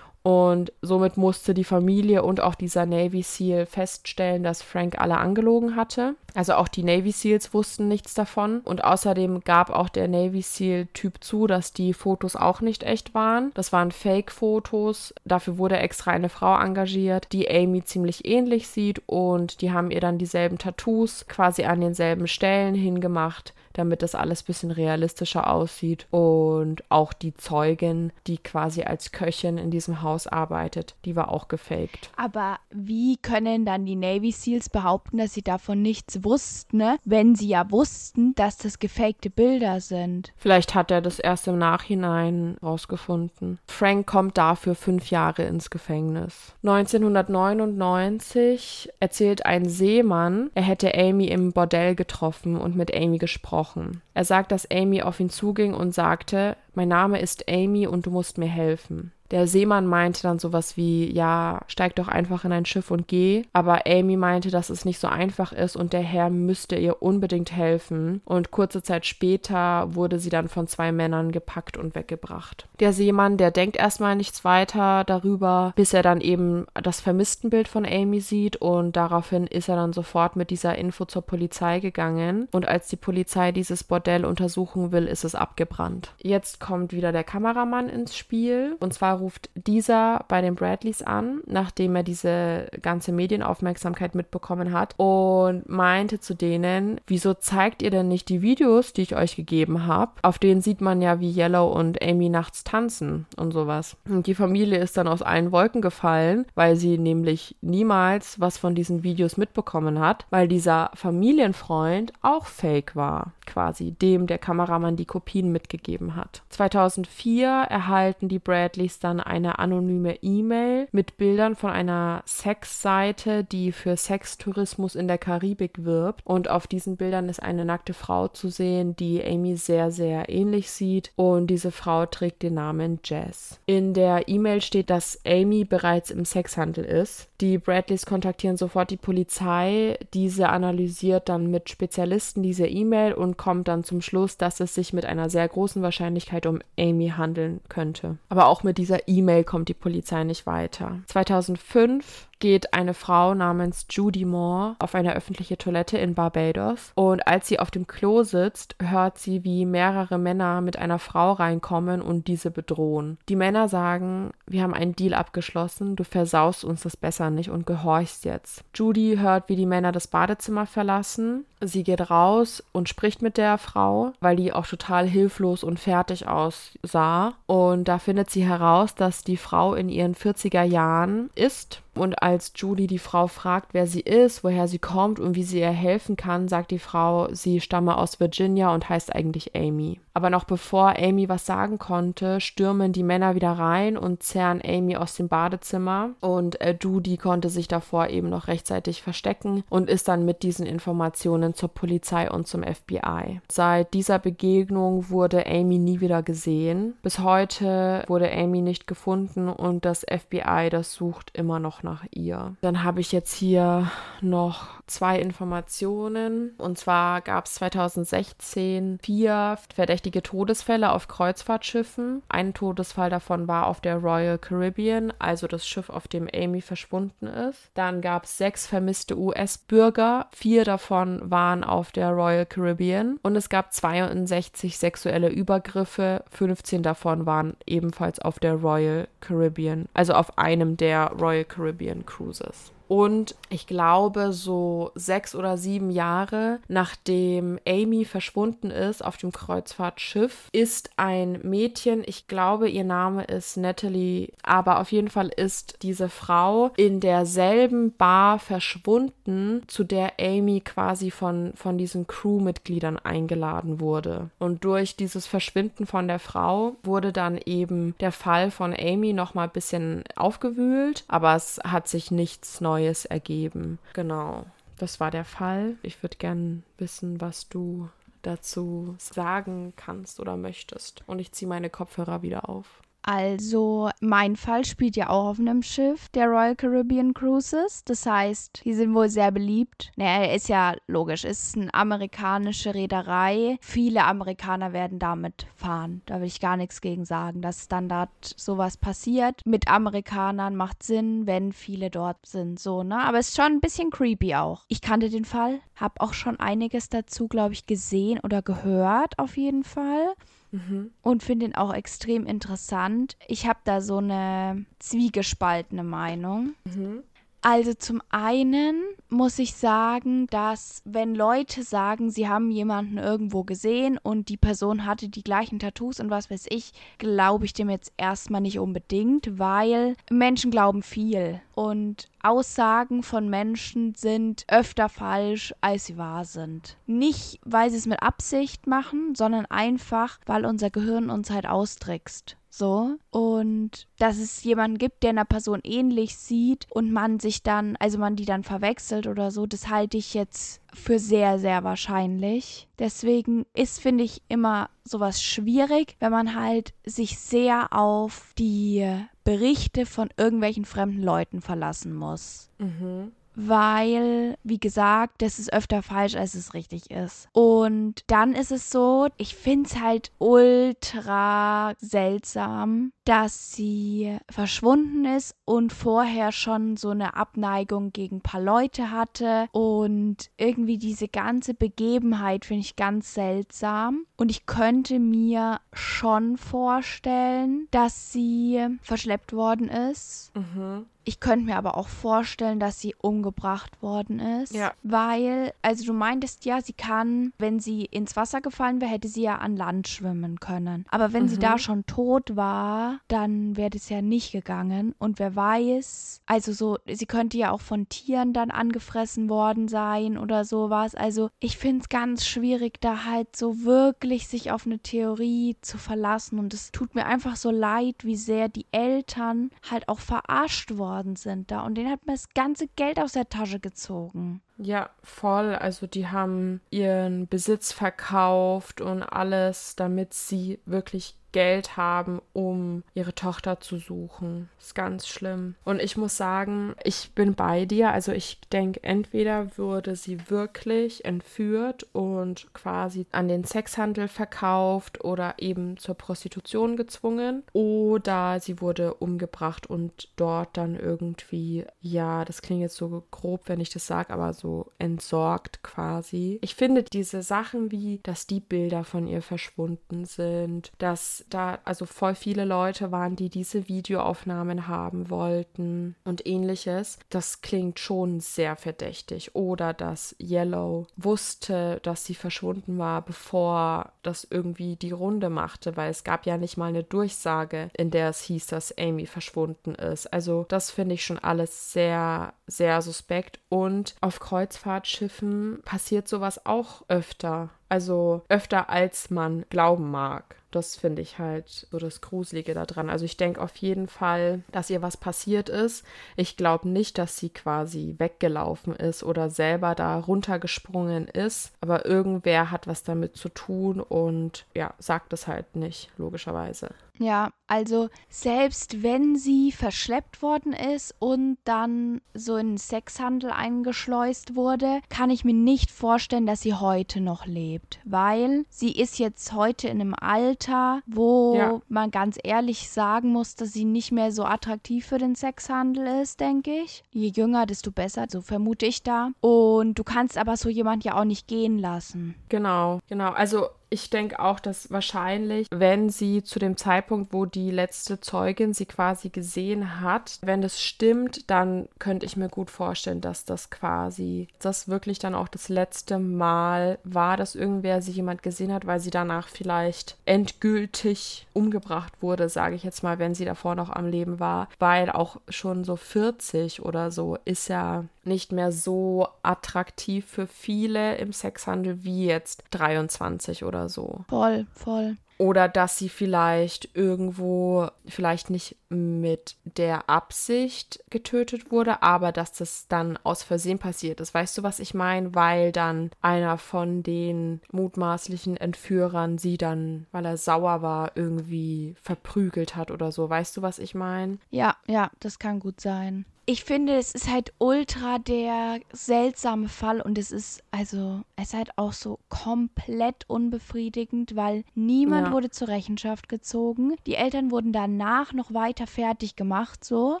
Und somit musste die Familie und auch dieser Navy SEAL feststellen, dass Frank alle angelogen hatte. Also auch die Navy SEALs wussten nichts davon. Und außerdem gab auch der Navy SEAL-Typ zu, dass die Fotos auch nicht echt waren. Das waren Fake-Fotos. Dafür wurde extra eine Frau engagiert, die Amy ziemlich ähnlich sieht. Und die haben ihr dann dieselben Tattoos quasi an denselben Stellen hingemacht damit das alles ein bisschen realistischer aussieht. Und auch die Zeugin, die quasi als Köchin in diesem Haus arbeitet, die war auch gefaked. Aber wie können dann die Navy SEALs behaupten, dass sie davon nichts wussten, ne? wenn sie ja wussten, dass das gefakte Bilder sind? Vielleicht hat er das erst im Nachhinein rausgefunden. Frank kommt dafür fünf Jahre ins Gefängnis. 1999 erzählt ein Seemann, er hätte Amy im Bordell getroffen und mit Amy gesprochen. Er sagt, dass Amy auf ihn zuging und sagte, mein Name ist Amy und du musst mir helfen. Der Seemann meinte dann sowas wie, ja, steig doch einfach in ein Schiff und geh. Aber Amy meinte, dass es nicht so einfach ist und der Herr müsste ihr unbedingt helfen. Und kurze Zeit später wurde sie dann von zwei Männern gepackt und weggebracht. Der Seemann, der denkt erstmal nichts weiter darüber, bis er dann eben das Vermisstenbild von Amy sieht und daraufhin ist er dann sofort mit dieser Info zur Polizei gegangen. Und als die Polizei dieses Bordell untersuchen will, ist es abgebrannt. Jetzt kommt wieder der Kameramann ins Spiel und zwar ruft dieser bei den Bradleys an, nachdem er diese ganze Medienaufmerksamkeit mitbekommen hat und meinte zu denen, wieso zeigt ihr denn nicht die Videos, die ich euch gegeben habe? Auf denen sieht man ja, wie Yellow und Amy nachts tanzen und sowas. Und die Familie ist dann aus allen Wolken gefallen, weil sie nämlich niemals was von diesen Videos mitbekommen hat, weil dieser Familienfreund auch fake war, quasi, dem der Kameramann die Kopien mitgegeben hat. 2004 erhalten die Bradleys dann eine anonyme E-Mail mit Bildern von einer Sexseite, die für Sextourismus in der Karibik wirbt. Und auf diesen Bildern ist eine nackte Frau zu sehen, die Amy sehr, sehr ähnlich sieht. Und diese Frau trägt den Namen Jess. In der E-Mail steht, dass Amy bereits im Sexhandel ist. Die Bradleys kontaktieren sofort die Polizei. Diese analysiert dann mit Spezialisten diese E-Mail und kommt dann zum Schluss, dass es sich mit einer sehr großen Wahrscheinlichkeit um Amy handeln könnte. Aber auch mit dieser E-Mail kommt die Polizei nicht weiter. 2005 geht eine Frau namens Judy Moore auf eine öffentliche Toilette in Barbados und als sie auf dem Klo sitzt, hört sie, wie mehrere Männer mit einer Frau reinkommen und diese bedrohen. Die Männer sagen, wir haben einen Deal abgeschlossen, du versaust uns das besser nicht und gehorchst jetzt. Judy hört, wie die Männer das Badezimmer verlassen. Sie geht raus und spricht mit der Frau, weil die auch total hilflos und fertig aussah. Und da findet sie heraus, dass die Frau in ihren 40er Jahren ist und als Judy die Frau fragt, wer sie ist, woher sie kommt und wie sie ihr helfen kann, sagt die Frau, sie stamme aus Virginia und heißt eigentlich Amy. Aber noch bevor Amy was sagen konnte, stürmen die Männer wieder rein und zerren Amy aus dem Badezimmer. Und äh, Judy konnte sich davor eben noch rechtzeitig verstecken und ist dann mit diesen Informationen zur Polizei und zum FBI. Seit dieser Begegnung wurde Amy nie wieder gesehen. Bis heute wurde Amy nicht gefunden und das FBI, das sucht immer noch nach ihr. Dann habe ich jetzt hier noch zwei Informationen. Und zwar gab es 2016 vier verdächtige Todesfälle auf Kreuzfahrtschiffen. Ein Todesfall davon war auf der Royal Caribbean, also das Schiff, auf dem Amy verschwunden ist. Dann gab es sechs vermisste US-Bürger. Vier davon waren auf der Royal Caribbean. Und es gab 62 sexuelle Übergriffe. 15 davon waren ebenfalls auf der Royal Caribbean, also auf einem der Royal Caribbean Caribbean Cruises. Und ich glaube, so sechs oder sieben Jahre nachdem Amy verschwunden ist auf dem Kreuzfahrtschiff, ist ein Mädchen, ich glaube, ihr Name ist Natalie, aber auf jeden Fall ist diese Frau in derselben Bar verschwunden, zu der Amy quasi von, von diesen Crewmitgliedern eingeladen wurde. Und durch dieses Verschwinden von der Frau wurde dann eben der Fall von Amy nochmal ein bisschen aufgewühlt, aber es hat sich nichts Neues Neues ergeben. Genau, das war der Fall. Ich würde gerne wissen, was du dazu sagen kannst oder möchtest. Und ich ziehe meine Kopfhörer wieder auf. Also, mein Fall spielt ja auch auf einem Schiff der Royal Caribbean Cruises. Das heißt, die sind wohl sehr beliebt. Naja, ist ja logisch. Ist eine amerikanische Reederei. Viele Amerikaner werden damit fahren. Da will ich gar nichts gegen sagen. Dass dort sowas passiert mit Amerikanern macht Sinn, wenn viele dort sind. So, ne? Aber es ist schon ein bisschen creepy auch. Ich kannte den Fall, habe auch schon einiges dazu, glaube ich, gesehen oder gehört, auf jeden Fall. Mhm. Und finde ihn auch extrem interessant. Ich habe da so eine zwiegespaltene Meinung. Mhm. Also zum einen muss ich sagen, dass wenn Leute sagen, sie haben jemanden irgendwo gesehen und die Person hatte die gleichen Tattoos und was weiß ich, glaube ich dem jetzt erstmal nicht unbedingt, weil Menschen glauben viel und Aussagen von Menschen sind öfter falsch, als sie wahr sind. Nicht, weil sie es mit Absicht machen, sondern einfach, weil unser Gehirn uns halt austrickst. So. Und dass es jemanden gibt, der einer Person ähnlich sieht und man sich dann, also man die dann verwechselt oder so, das halte ich jetzt für sehr, sehr wahrscheinlich. Deswegen ist, finde ich, immer sowas schwierig, wenn man halt sich sehr auf die Berichte von irgendwelchen fremden Leuten verlassen muss. Mhm weil, wie gesagt, das ist öfter falsch, als es richtig ist. Und dann ist es so, ich finde es halt ultra seltsam, dass sie verschwunden ist und vorher schon so eine Abneigung gegen ein paar Leute hatte. Und irgendwie diese ganze Begebenheit finde ich ganz seltsam. Und ich könnte mir schon vorstellen, dass sie verschleppt worden ist. Mhm. Ich könnte mir aber auch vorstellen, dass sie umgebracht worden ist. Ja. Weil, also du meintest ja, sie kann, wenn sie ins Wasser gefallen wäre, hätte sie ja an Land schwimmen können. Aber wenn mhm. sie da mhm. schon tot war, dann wäre das ja nicht gegangen. Und wer weiß, also so, sie könnte ja auch von Tieren dann angefressen worden sein oder sowas. Also ich finde es ganz schwierig, da halt so wirklich sich auf eine Theorie zu verlassen. Und es tut mir einfach so leid, wie sehr die Eltern halt auch verarscht worden worden sind da und denen hat man das ganze Geld aus der Tasche gezogen. Ja, voll. Also die haben ihren Besitz verkauft und alles, damit sie wirklich Geld haben, um ihre Tochter zu suchen. Ist ganz schlimm. Und ich muss sagen, ich bin bei dir. Also ich denke, entweder würde sie wirklich entführt und quasi an den Sexhandel verkauft oder eben zur Prostitution gezwungen oder sie wurde umgebracht und dort dann irgendwie, ja, das klingt jetzt so grob, wenn ich das sage, aber so entsorgt quasi. Ich finde diese Sachen wie, dass die Bilder von ihr verschwunden sind, dass da also voll viele Leute waren, die diese Videoaufnahmen haben wollten und ähnliches. Das klingt schon sehr verdächtig. Oder dass Yellow wusste, dass sie verschwunden war, bevor das irgendwie die Runde machte, weil es gab ja nicht mal eine Durchsage, in der es hieß, dass Amy verschwunden ist. Also das finde ich schon alles sehr, sehr suspekt. Und auf Kreuzfahrtschiffen passiert sowas auch öfter. Also öfter als man glauben mag. Das finde ich halt so das Gruselige daran. Also ich denke auf jeden Fall, dass ihr was passiert ist. Ich glaube nicht, dass sie quasi weggelaufen ist oder selber da runtergesprungen ist. Aber irgendwer hat was damit zu tun und ja, sagt es halt nicht, logischerweise. Ja, also selbst wenn sie verschleppt worden ist und dann so in Sexhandel eingeschleust wurde, kann ich mir nicht vorstellen, dass sie heute noch lebt, weil sie ist jetzt heute in einem Alter, wo ja. man ganz ehrlich sagen muss, dass sie nicht mehr so attraktiv für den Sexhandel ist, denke ich. Je jünger, desto besser, so vermute ich da. Und du kannst aber so jemand ja auch nicht gehen lassen. Genau, genau. Also ich denke auch, dass wahrscheinlich, wenn sie zu dem Zeitpunkt, wo die letzte Zeugin sie quasi gesehen hat, wenn das stimmt, dann könnte ich mir gut vorstellen, dass das quasi, das wirklich dann auch das letzte Mal war, dass irgendwer sie jemand gesehen hat, weil sie danach vielleicht endgültig umgebracht wurde, sage ich jetzt mal, wenn sie davor noch am Leben war, weil auch schon so 40 oder so ist ja nicht mehr so attraktiv für viele im Sexhandel wie jetzt 23 oder so. Voll, voll. Oder dass sie vielleicht irgendwo, vielleicht nicht mit der Absicht getötet wurde, aber dass das dann aus Versehen passiert ist. Weißt du, was ich meine? Weil dann einer von den mutmaßlichen Entführern sie dann, weil er sauer war, irgendwie verprügelt hat oder so. Weißt du, was ich meine? Ja, ja, das kann gut sein ich finde, es ist halt ultra der seltsame Fall und es ist, also, es ist halt auch so komplett unbefriedigend, weil niemand ja. wurde zur Rechenschaft gezogen. Die Eltern wurden danach noch weiter fertig gemacht, so.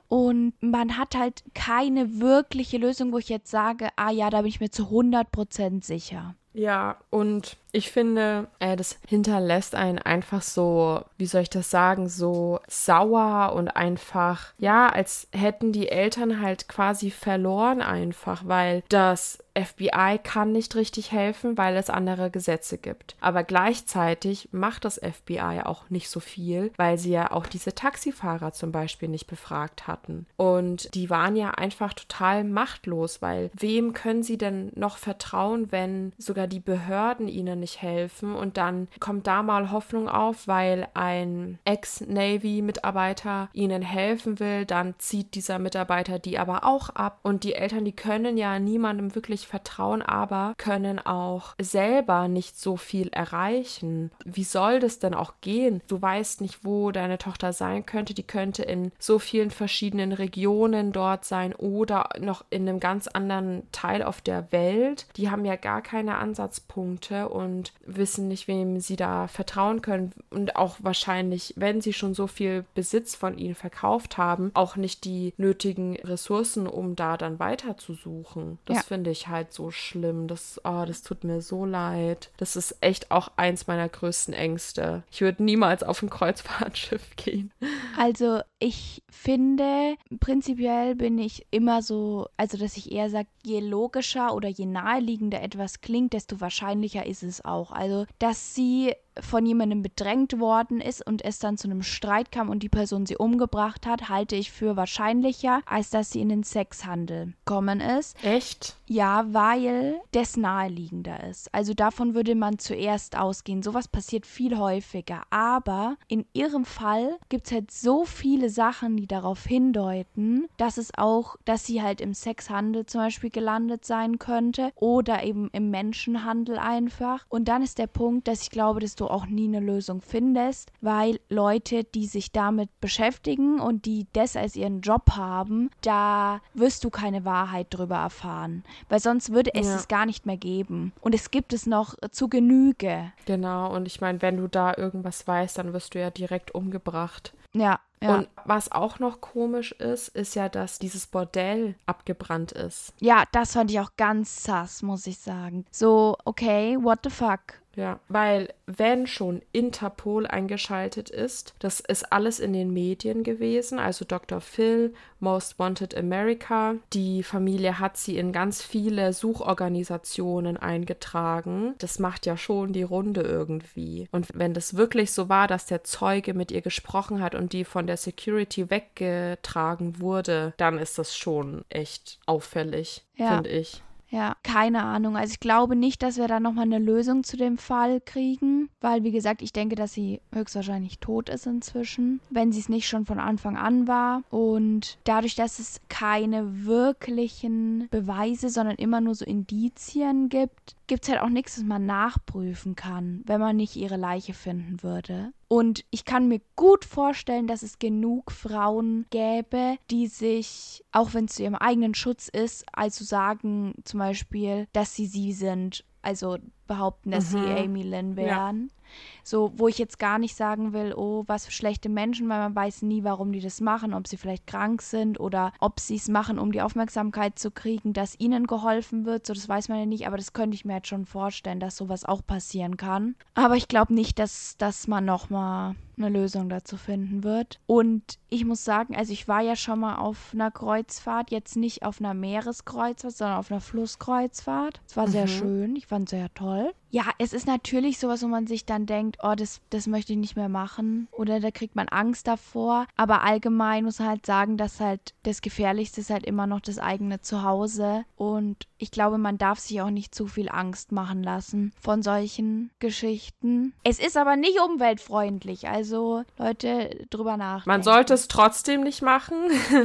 Und man hat halt keine wirkliche Lösung, wo ich jetzt sage, ah ja, da bin ich mir zu 100% sicher. Ja, und ich finde, äh, das hinterlässt einen einfach so, wie soll ich das sagen, so sauer und einfach, ja, als hätten die Eltern halt quasi verloren einfach, weil das FBI kann nicht richtig helfen, weil es andere Gesetze gibt. Aber gleichzeitig macht das FBI auch nicht so viel, weil sie ja auch diese Taxifahrer zum Beispiel nicht befragt hatten. Und die waren ja einfach total machtlos, weil wem können sie denn noch vertrauen, wenn sogar die Behörden ihnen nicht helfen? Und dann kommt da mal Hoffnung auf, weil ein Ex-Navy-Mitarbeiter ihnen helfen will, dann zieht dieser Mitarbeiter die aber auch ab. Und die Eltern, die können ja niemandem wirklich vertrauen, aber können auch selber nicht so viel erreichen. Wie soll das denn auch gehen? Du weißt nicht, wo deine Tochter sein könnte. Die könnte in so vielen verschiedenen Regionen dort sein oder noch in einem ganz anderen Teil auf der Welt. Die haben ja gar keine Ansatzpunkte und wissen nicht, wem sie da vertrauen können. Und auch wahrscheinlich, wenn sie schon so viel Besitz von ihnen verkauft haben, auch nicht die nötigen Ressourcen, um da dann weiter zu suchen. Das ja. finde ich halt halt so schlimm. Das, oh, das tut mir so leid. Das ist echt auch eins meiner größten Ängste. Ich würde niemals auf ein Kreuzfahrtschiff gehen. Also ich finde, prinzipiell bin ich immer so, also dass ich eher sage, je logischer oder je naheliegender etwas klingt, desto wahrscheinlicher ist es auch. Also, dass sie von jemandem bedrängt worden ist und es dann zu einem Streit kam und die Person sie umgebracht hat, halte ich für wahrscheinlicher, als dass sie in den Sexhandel kommen ist. Echt? Ja, weil das naheliegender ist. Also davon würde man zuerst ausgehen. Sowas passiert viel häufiger. Aber in ihrem Fall gibt es halt so viele Sachen, die darauf hindeuten, dass es auch, dass sie halt im Sexhandel zum Beispiel gelandet sein könnte oder eben im Menschenhandel einfach. Und dann ist der Punkt, dass ich glaube, dass du auch nie eine Lösung findest, weil Leute, die sich damit beschäftigen und die das als ihren Job haben, da wirst du keine Wahrheit drüber erfahren, weil sonst würde es ja. es gar nicht mehr geben. Und es gibt es noch zu Genüge. Genau, und ich meine, wenn du da irgendwas weißt, dann wirst du ja direkt umgebracht. Ja, ja. Und was auch noch komisch ist, ist ja, dass dieses Bordell abgebrannt ist. Ja, das fand ich auch ganz sass, muss ich sagen. So, okay, what the fuck? Ja, weil wenn schon Interpol eingeschaltet ist, das ist alles in den Medien gewesen, also Dr. Phil, Most Wanted America. Die Familie hat sie in ganz viele Suchorganisationen eingetragen. Das macht ja schon die Runde irgendwie. Und wenn das wirklich so war, dass der Zeuge mit ihr gesprochen hat und die von der Security weggetragen wurde, dann ist das schon echt auffällig, ja. finde ich. Ja, keine Ahnung. Also ich glaube nicht, dass wir da nochmal eine Lösung zu dem Fall kriegen, weil wie gesagt, ich denke, dass sie höchstwahrscheinlich tot ist inzwischen, wenn sie es nicht schon von Anfang an war. Und dadurch, dass es keine wirklichen Beweise, sondern immer nur so Indizien gibt, gibt es halt auch nichts, was man nachprüfen kann, wenn man nicht ihre Leiche finden würde. Und ich kann mir gut vorstellen, dass es genug Frauen gäbe, die sich, auch wenn es zu ihrem eigenen Schutz ist, also sagen zum Beispiel, dass sie sie sind, also behaupten, dass mhm. sie Amy Lynn wären. Ja. So, wo ich jetzt gar nicht sagen will, oh, was für schlechte Menschen, weil man weiß nie, warum die das machen, ob sie vielleicht krank sind oder ob sie es machen, um die Aufmerksamkeit zu kriegen, dass ihnen geholfen wird. So, das weiß man ja nicht, aber das könnte ich mir jetzt schon vorstellen, dass sowas auch passieren kann. Aber ich glaube nicht, dass, dass man nochmal eine Lösung dazu finden wird. Und ich muss sagen, also ich war ja schon mal auf einer Kreuzfahrt, jetzt nicht auf einer Meereskreuzfahrt, sondern auf einer Flusskreuzfahrt. Es war mhm. sehr schön, ich fand es sehr toll. Ja, es ist natürlich sowas, wo man sich dann denkt, oh, das, das möchte ich nicht mehr machen. Oder da kriegt man Angst davor. Aber allgemein muss man halt sagen, dass halt das Gefährlichste ist halt immer noch das eigene Zuhause. Und ich glaube, man darf sich auch nicht zu viel Angst machen lassen von solchen Geschichten. Es ist aber nicht umweltfreundlich. Also, Leute, drüber nachdenken. Man sollte es trotzdem nicht machen.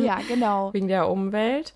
Ja, genau. Wegen der Umwelt.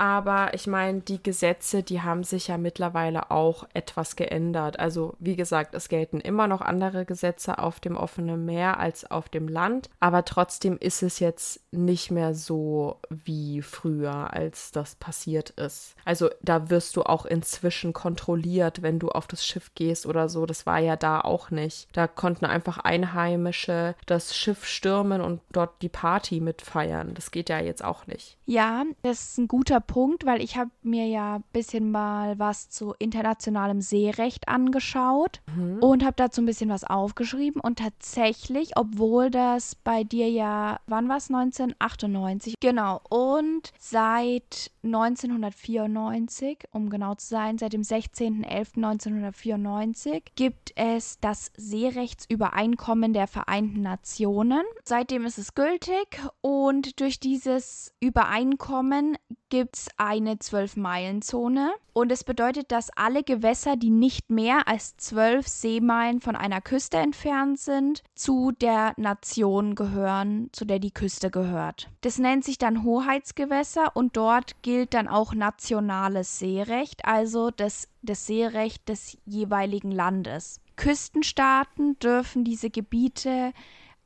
Aber ich meine, die Gesetze, die haben sich ja mittlerweile auch etwas geändert. Also wie gesagt, es gelten immer noch andere Gesetze auf dem offenen Meer als auf dem Land. Aber trotzdem ist es jetzt nicht mehr so wie früher, als das passiert ist. Also da wirst du auch inzwischen kontrolliert, wenn du auf das Schiff gehst oder so. Das war ja da auch nicht. Da konnten einfach Einheimische das Schiff stürmen und dort die Party mitfeiern. Das geht ja jetzt auch nicht. Ja, das ist ein guter Punkt, weil ich habe mir ja ein bisschen mal was zu internationalem Seerecht angeschaut mhm. und habe dazu ein bisschen was aufgeschrieben. Und tatsächlich, obwohl das bei dir ja, wann war es? 1998? Genau. Und seit 1994, um genau zu sein, seit dem 16.11.1994 gibt es das Seerechtsübereinkommen der Vereinten Nationen. Seitdem ist es gültig und durch dieses Übereinkommen gibt es eine 12-Meilen-Zone. Und es bedeutet, dass alle Gewässer, die nicht mehr als 12 Seemeilen von einer Küste entfernt sind, zu der Nation gehören, zu der die Küste gehört. Das nennt sich dann Hoheitsgewässer und dort gilt dann auch nationales Seerecht, also das, das Seerecht des jeweiligen Landes. Küstenstaaten dürfen diese Gebiete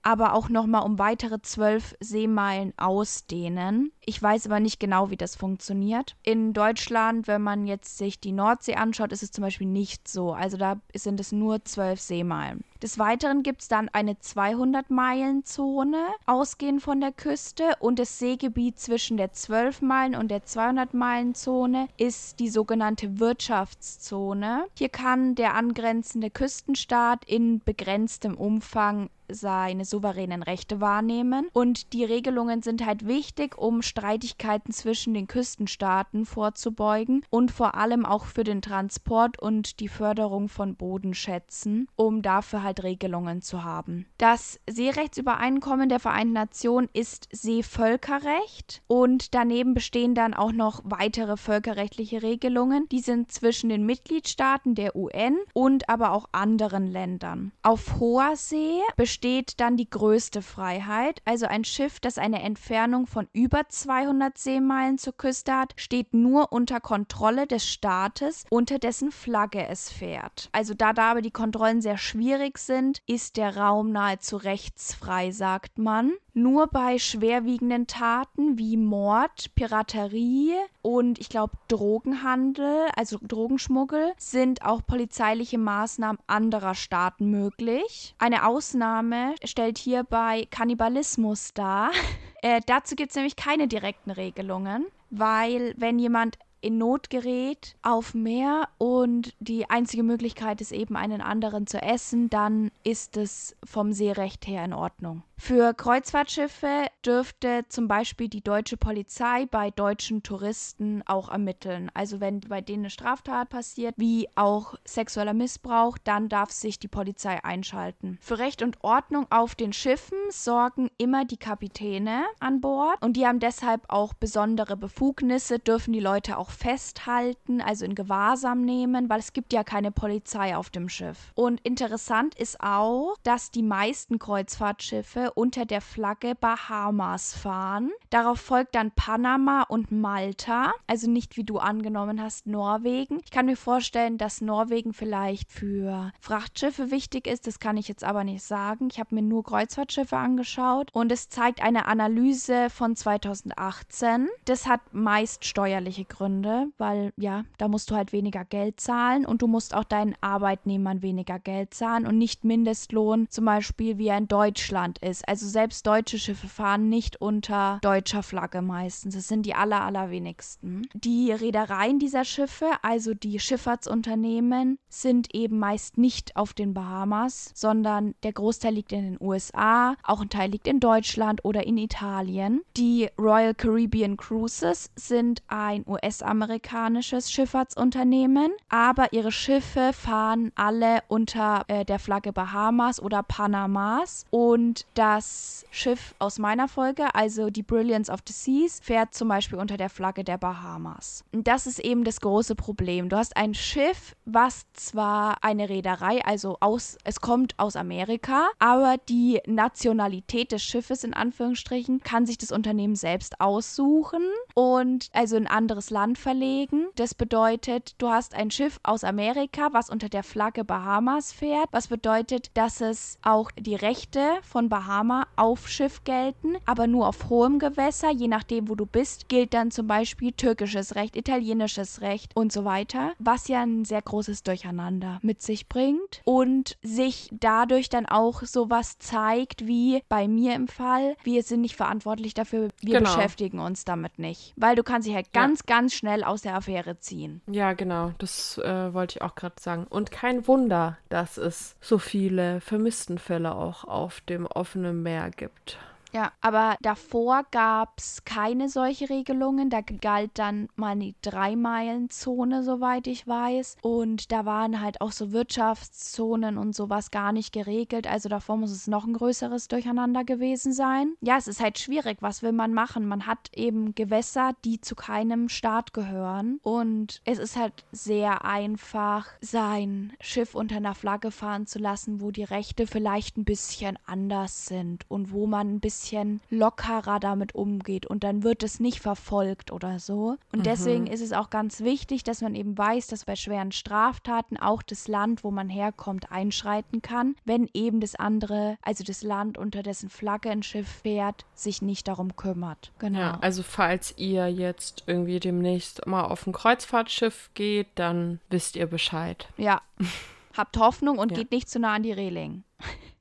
aber auch nochmal um weitere zwölf Seemeilen ausdehnen. Ich weiß aber nicht genau, wie das funktioniert. In Deutschland, wenn man jetzt sich die Nordsee anschaut, ist es zum Beispiel nicht so. Also da sind es nur zwölf Seemeilen. Des Weiteren gibt es dann eine 200-Meilen-Zone, ausgehend von der Küste. Und das Seegebiet zwischen der 12-Meilen- und der 200-Meilen-Zone ist die sogenannte Wirtschaftszone. Hier kann der angrenzende Küstenstaat in begrenztem Umfang seine souveränen Rechte wahrnehmen. Und die Regelungen sind halt wichtig, um Streitigkeiten zwischen den Küstenstaaten vorzubeugen und vor allem auch für den Transport und die Förderung von Bodenschätzen, um dafür Regelungen zu haben. Das Seerechtsübereinkommen der Vereinten Nationen ist Seevölkerrecht und daneben bestehen dann auch noch weitere völkerrechtliche Regelungen. Die sind zwischen den Mitgliedstaaten der UN und aber auch anderen Ländern. Auf hoher See besteht dann die größte Freiheit, also ein Schiff, das eine Entfernung von über 200 Seemeilen zur Küste hat, steht nur unter Kontrolle des Staates, unter dessen Flagge es fährt. Also da da aber die Kontrollen sehr schwierig sind, ist der Raum nahezu rechtsfrei, sagt man. Nur bei schwerwiegenden Taten wie Mord, Piraterie und ich glaube Drogenhandel, also Drogenschmuggel, sind auch polizeiliche Maßnahmen anderer Staaten möglich. Eine Ausnahme stellt hierbei Kannibalismus dar. Äh, dazu gibt es nämlich keine direkten Regelungen, weil wenn jemand in Not gerät auf Meer und die einzige Möglichkeit ist eben einen anderen zu essen, dann ist es vom Seerecht her in Ordnung. Für Kreuzfahrtschiffe dürfte zum Beispiel die deutsche Polizei bei deutschen Touristen auch ermitteln. Also wenn bei denen eine Straftat passiert, wie auch sexueller Missbrauch, dann darf sich die Polizei einschalten. Für Recht und Ordnung auf den Schiffen sorgen immer die Kapitäne an Bord und die haben deshalb auch besondere Befugnisse, dürfen die Leute auch festhalten, also in Gewahrsam nehmen, weil es gibt ja keine Polizei auf dem Schiff. Und interessant ist auch, dass die meisten Kreuzfahrtschiffe unter der Flagge Bahamas fahren. Darauf folgt dann Panama und Malta, also nicht wie du angenommen hast Norwegen. Ich kann mir vorstellen, dass Norwegen vielleicht für Frachtschiffe wichtig ist, das kann ich jetzt aber nicht sagen. Ich habe mir nur Kreuzfahrtschiffe angeschaut und es zeigt eine Analyse von 2018. Das hat meist steuerliche Gründe, weil ja, da musst du halt weniger Geld zahlen und du musst auch deinen Arbeitnehmern weniger Geld zahlen und nicht Mindestlohn, zum Beispiel wie er in Deutschland ist ist. Also selbst deutsche Schiffe fahren nicht unter deutscher Flagge meistens. Das sind die aller, allerwenigsten. Die Reedereien dieser Schiffe, also die Schifffahrtsunternehmen, sind eben meist nicht auf den Bahamas, sondern der Großteil liegt in den USA, auch ein Teil liegt in Deutschland oder in Italien. Die Royal Caribbean Cruises sind ein US-amerikanisches Schifffahrtsunternehmen, aber ihre Schiffe fahren alle unter äh, der Flagge Bahamas oder Panamas und das Schiff aus meiner Folge, also die Brilliance of the Seas, fährt zum Beispiel unter der Flagge der Bahamas. Und das ist eben das große Problem. Du hast ein Schiff, was zwar eine Reederei, also aus, es kommt aus Amerika, aber die Nationalität des Schiffes in Anführungsstrichen kann sich das Unternehmen selbst aussuchen und also ein anderes Land verlegen. Das bedeutet, du hast ein Schiff aus Amerika, was unter der Flagge Bahamas fährt, was bedeutet, dass es auch die Rechte von Bahama auf Schiff gelten, aber nur auf hohem Gewässer, je nachdem, wo du bist, gilt dann zum Beispiel türkisches Recht, italienisches Recht und so weiter, was ja ein sehr großes Durcheinander mit sich bringt und sich dadurch dann auch sowas zeigt wie bei mir im Fall, wir sind nicht verantwortlich dafür, wir genau. beschäftigen uns damit nicht, weil du kannst dich halt ganz, ja. ganz schnell aus der Affäre ziehen. Ja, genau, das äh, wollte ich auch gerade sagen. Und kein Wunder, dass es so viele Vermisstenfälle auch auf dem offenen Meer gibt. Ja, aber davor gab es keine solche Regelungen. Da galt dann mal die Drei-Meilen-Zone, soweit ich weiß. Und da waren halt auch so Wirtschaftszonen und sowas gar nicht geregelt. Also davor muss es noch ein größeres Durcheinander gewesen sein. Ja, es ist halt schwierig. Was will man machen? Man hat eben Gewässer, die zu keinem Staat gehören. Und es ist halt sehr einfach, sein Schiff unter einer Flagge fahren zu lassen, wo die Rechte vielleicht ein bisschen anders sind und wo man ein bisschen bisschen lockerer damit umgeht und dann wird es nicht verfolgt oder so. Und mhm. deswegen ist es auch ganz wichtig, dass man eben weiß, dass bei schweren Straftaten auch das Land, wo man herkommt, einschreiten kann, wenn eben das andere, also das Land, unter dessen Flagge ein Schiff fährt, sich nicht darum kümmert. Genau. Ja, also falls ihr jetzt irgendwie demnächst mal auf ein Kreuzfahrtschiff geht, dann wisst ihr Bescheid. Ja. Habt Hoffnung und ja. geht nicht zu nah an die Reling.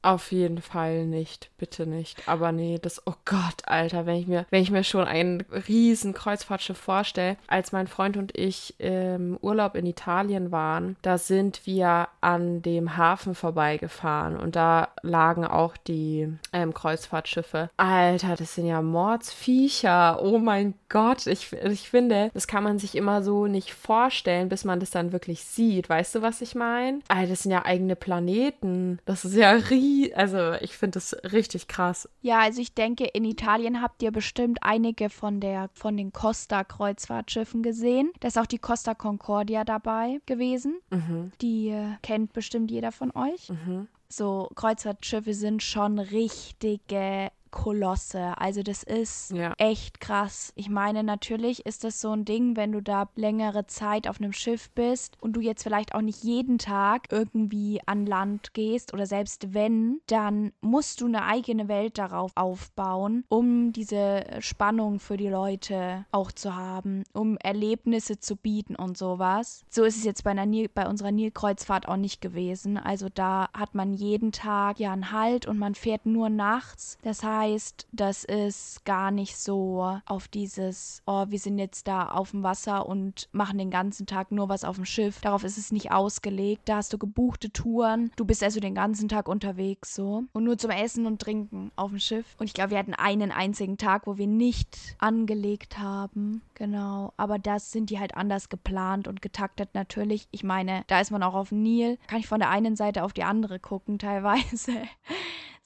Auf jeden Fall nicht, bitte nicht. Aber nee, das, oh Gott, Alter, wenn ich mir, wenn ich mir schon ein riesen Kreuzfahrtschiff vorstelle, als mein Freund und ich im Urlaub in Italien waren, da sind wir an dem Hafen vorbeigefahren und da lagen auch die ähm, Kreuzfahrtschiffe. Alter, das sind ja Mordsviecher. Oh mein Gott, ich, ich finde, das kann man sich immer so nicht vorstellen, bis man das dann wirklich sieht. Weißt du, was ich meine? Alter, das sind ja eigene Planeten. Das ist ja riesig also ich finde das richtig krass. Ja, also ich denke, in Italien habt ihr bestimmt einige von der von den Costa Kreuzfahrtschiffen gesehen. Da ist auch die Costa Concordia dabei gewesen. Mhm. Die äh, kennt bestimmt jeder von euch. Mhm. So Kreuzfahrtschiffe sind schon richtige Kolosse. Also das ist ja. echt krass. Ich meine, natürlich ist das so ein Ding, wenn du da längere Zeit auf einem Schiff bist und du jetzt vielleicht auch nicht jeden Tag irgendwie an Land gehst oder selbst wenn, dann musst du eine eigene Welt darauf aufbauen, um diese Spannung für die Leute auch zu haben, um Erlebnisse zu bieten und sowas. So ist es jetzt bei, einer Nil bei unserer Nilkreuzfahrt auch nicht gewesen. Also da hat man jeden Tag ja einen Halt und man fährt nur nachts. Das heißt, heißt, das ist gar nicht so auf dieses, oh, wir sind jetzt da auf dem Wasser und machen den ganzen Tag nur was auf dem Schiff. Darauf ist es nicht ausgelegt. Da hast du gebuchte Touren. Du bist also den ganzen Tag unterwegs so. Und nur zum Essen und Trinken auf dem Schiff. Und ich glaube, wir hatten einen einzigen Tag, wo wir nicht angelegt haben. Genau. Aber das sind die halt anders geplant und getaktet natürlich. Ich meine, da ist man auch auf dem Nil. Kann ich von der einen Seite auf die andere gucken teilweise.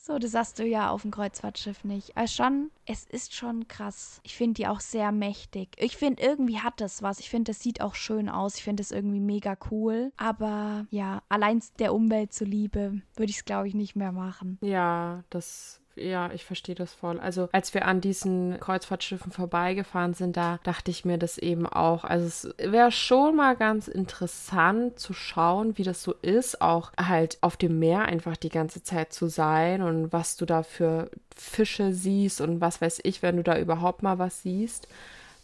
So, das hast du ja auf dem Kreuzfahrtschiff nicht. Also schon, es ist schon krass. Ich finde die auch sehr mächtig. Ich finde, irgendwie hat das was. Ich finde, das sieht auch schön aus. Ich finde das irgendwie mega cool. Aber ja, allein der Umwelt zuliebe würde ich es, glaube ich, nicht mehr machen. Ja, das ja, ich verstehe das voll. Also als wir an diesen Kreuzfahrtschiffen vorbeigefahren sind, da dachte ich mir das eben auch. Also es wäre schon mal ganz interessant zu schauen, wie das so ist, auch halt auf dem Meer einfach die ganze Zeit zu sein und was du da für Fische siehst und was weiß ich, wenn du da überhaupt mal was siehst.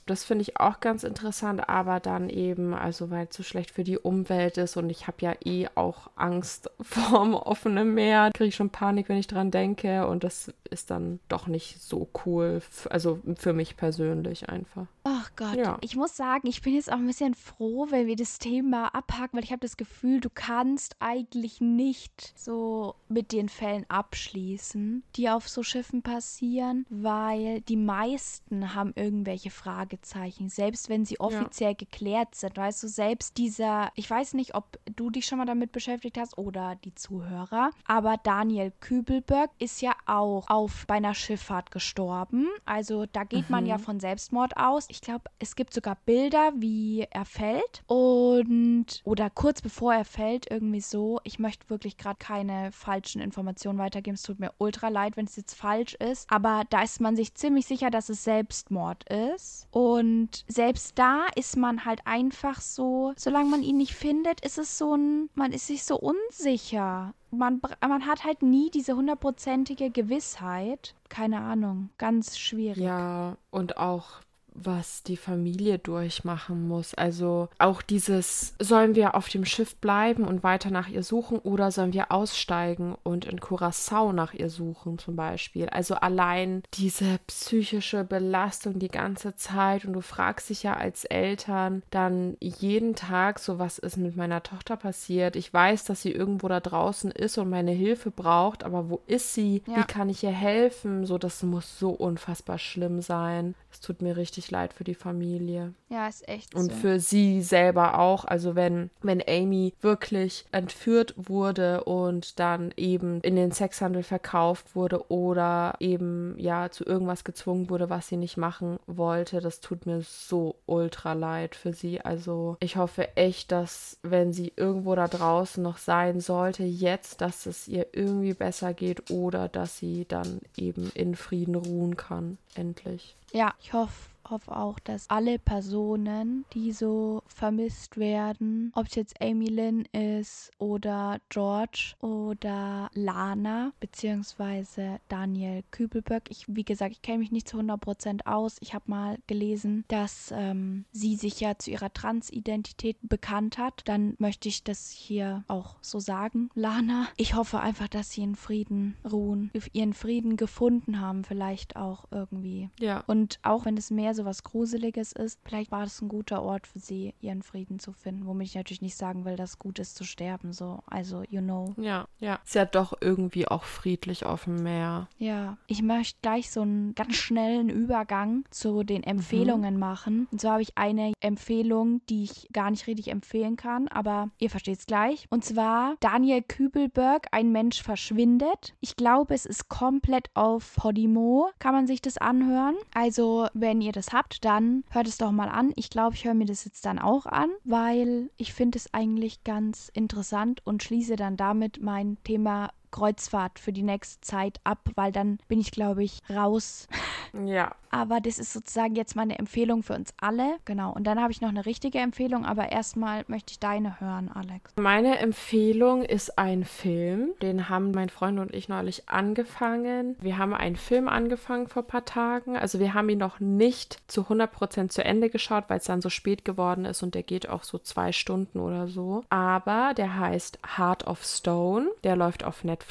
Das finde ich auch ganz interessant, aber dann eben, also weil es so schlecht für die Umwelt ist und ich habe ja eh auch Angst vorm offenen Meer, kriege ich schon Panik, wenn ich dran denke und das ist dann doch nicht so cool, also für mich persönlich einfach. Ach Gott, ja. ich muss sagen, ich bin jetzt auch ein bisschen froh, wenn wir das Thema abhaken, weil ich habe das Gefühl, du kannst eigentlich nicht so mit den Fällen abschließen, die auf so Schiffen passieren, weil die meisten haben irgendwelche Fragezeichen, selbst wenn sie offiziell ja. geklärt sind. Weißt du, selbst dieser, ich weiß nicht, ob du dich schon mal damit beschäftigt hast oder die Zuhörer, aber Daniel Kübelberg ist ja auch auf bei einer Schifffahrt gestorben. Also da geht mhm. man ja mhm. von Selbstmord aus. Ich glaube, es gibt sogar Bilder, wie er fällt und oder kurz bevor er fällt, irgendwie so. Ich möchte wirklich gerade keine falschen Informationen weitergeben. Es tut mir ultra leid, wenn es jetzt falsch ist, aber da ist man sich ziemlich sicher, dass es Selbstmord ist. Und selbst da ist man halt einfach so, solange man ihn nicht findet, ist es so ein, man ist sich so unsicher. Man, man hat halt nie diese hundertprozentige Gewissheit. Keine Ahnung, ganz schwierig. Ja, und auch was die Familie durchmachen muss. Also auch dieses, sollen wir auf dem Schiff bleiben und weiter nach ihr suchen oder sollen wir aussteigen und in Curacao nach ihr suchen zum Beispiel. Also allein diese psychische Belastung die ganze Zeit und du fragst dich ja als Eltern dann jeden Tag so, was ist mit meiner Tochter passiert? Ich weiß, dass sie irgendwo da draußen ist und meine Hilfe braucht, aber wo ist sie? Ja. Wie kann ich ihr helfen? So, das muss so unfassbar schlimm sein. Es tut mir richtig leid für die Familie. Ja, ist echt Und so. für sie selber auch. Also wenn, wenn Amy wirklich entführt wurde und dann eben in den Sexhandel verkauft wurde oder eben ja zu irgendwas gezwungen wurde, was sie nicht machen wollte, das tut mir so ultra leid für sie. Also ich hoffe echt, dass wenn sie irgendwo da draußen noch sein sollte, jetzt, dass es ihr irgendwie besser geht oder dass sie dann eben in Frieden ruhen kann. Endlich. Ja, ich hoffe hoffe auch, dass alle Personen, die so vermisst werden, ob es jetzt Amy Lynn ist oder George oder Lana beziehungsweise Daniel Kübelböck. Ich, wie gesagt, ich kenne mich nicht zu 100% aus. Ich habe mal gelesen, dass ähm, sie sich ja zu ihrer Transidentität bekannt hat. Dann möchte ich das hier auch so sagen, Lana. Ich hoffe einfach, dass sie in Frieden ruhen, ihren Frieden gefunden haben, vielleicht auch irgendwie. Ja. Und auch wenn es mehr so was Gruseliges ist, vielleicht war das ein guter Ort für sie, ihren Frieden zu finden. Womit ich natürlich nicht sagen will, dass gut ist zu sterben, so. Also, you know. Ja, ja. Ist ja doch irgendwie auch friedlich auf dem Meer. Ja. Ich möchte gleich so einen ganz schnellen Übergang zu den Empfehlungen mhm. machen. Und zwar habe ich eine Empfehlung, die ich gar nicht richtig empfehlen kann, aber ihr versteht es gleich. Und zwar Daniel Kübelberg, Ein Mensch verschwindet. Ich glaube, es ist komplett auf Podimo. Kann man sich das anhören? Also, wenn ihr das habt, dann hört es doch mal an. Ich glaube, ich höre mir das jetzt dann auch an, weil ich finde es eigentlich ganz interessant und schließe dann damit mein Thema Kreuzfahrt für die nächste Zeit ab, weil dann bin ich, glaube ich, raus. Ja. Aber das ist sozusagen jetzt meine Empfehlung für uns alle. Genau. Und dann habe ich noch eine richtige Empfehlung, aber erstmal möchte ich deine hören, Alex. Meine Empfehlung ist ein Film. Den haben mein Freund und ich neulich angefangen. Wir haben einen Film angefangen vor ein paar Tagen. Also wir haben ihn noch nicht zu 100% zu Ende geschaut, weil es dann so spät geworden ist und der geht auch so zwei Stunden oder so. Aber der heißt Heart of Stone. Der läuft auf Netflix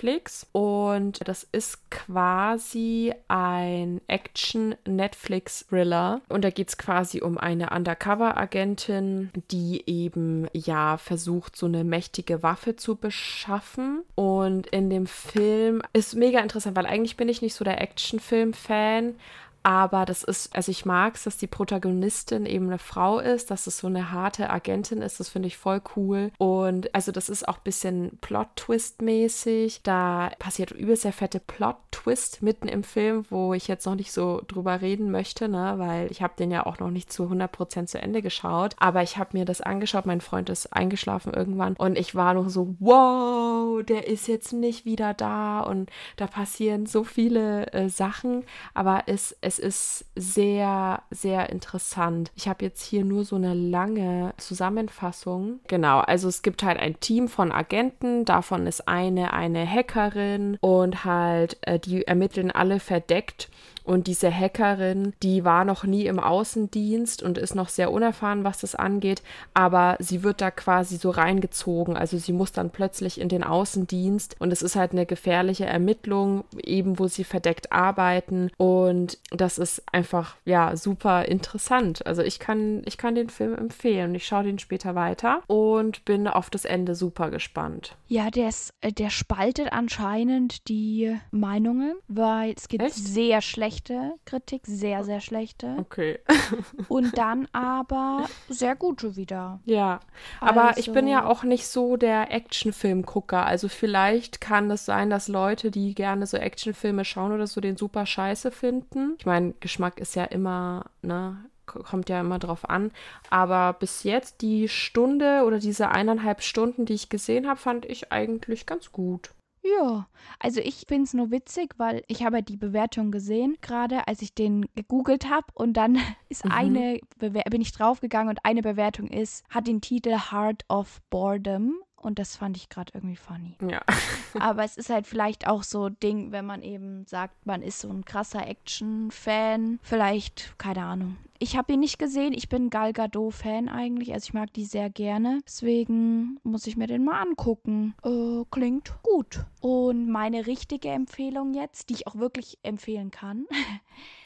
und das ist quasi ein Action- Netflix-Thriller. Und da geht es quasi um eine Undercover-Agentin, die eben ja versucht, so eine mächtige Waffe zu beschaffen. Und in dem Film ist mega interessant, weil eigentlich bin ich nicht so der Actionfilm-Fan, aber das ist, also ich mag es, dass die Protagonistin eben eine Frau ist, dass es so eine harte Agentin ist. Das finde ich voll cool. Und also das ist auch ein bisschen Plot-Twist-mäßig. Da passiert übelst der fette Plot-Twist mitten im Film, wo ich jetzt noch nicht so drüber reden möchte, ne? weil ich habe den ja auch noch nicht zu 100% zu Ende geschaut. Aber ich habe mir das angeschaut. Mein Freund ist eingeschlafen irgendwann und ich war noch so, wow, der ist jetzt nicht wieder da und da passieren so viele äh, Sachen. Aber es, es es ist sehr, sehr interessant. Ich habe jetzt hier nur so eine lange Zusammenfassung. Genau, also es gibt halt ein Team von Agenten, davon ist eine eine Hackerin und halt äh, die ermitteln alle verdeckt Und diese Hackerin, die war noch nie im Außendienst und ist noch sehr unerfahren, was das angeht, aber sie wird da quasi so reingezogen. Also sie muss dann plötzlich in den Außendienst und es ist halt eine gefährliche Ermittlung, eben wo sie verdeckt arbeiten. Und das ist einfach, ja, super interessant. Also ich kann, ich kann den Film empfehlen. Ich schaue den später weiter und bin auf das Ende super gespannt. Ja, der, ist, äh, der spaltet anscheinend die Meinungen, weil es gibt Echt? sehr schlechte Kritik, sehr, sehr schlechte. Okay. und dann aber sehr gute wieder. Ja, aber also, ich bin ja auch nicht so der Actionfilm-Gucker. Also vielleicht kann es sein, dass Leute, die gerne so Actionfilme schauen oder so, den super scheiße finden. Ich meine, Geschmack ist ja immer, ne, kommt ja immer drauf an. Aber bis jetzt die Stunde oder diese eineinhalb Stunden, die ich gesehen habe, fand ich eigentlich ganz gut. Ja, also ich finde es nur witzig, weil ich habe die Bewertung gesehen, gerade als ich den gegoogelt habe und dann ist mhm. eine Bewer bin ich draufgegangen und eine Bewertung ist, hat den Titel Heart of Boredom und das fand ich gerade irgendwie funny. Ja. Aber es ist halt vielleicht auch so Ding, wenn man eben sagt, man ist so ein krasser Action-Fan. Vielleicht, keine Ahnung. Ich habe ihn nicht gesehen. Ich bin Gal Gadot-Fan eigentlich. Also ich mag die sehr gerne. Deswegen muss ich mir den mal angucken. Äh, klingt gut. Und meine richtige Empfehlung jetzt, die ich auch wirklich empfehlen kann,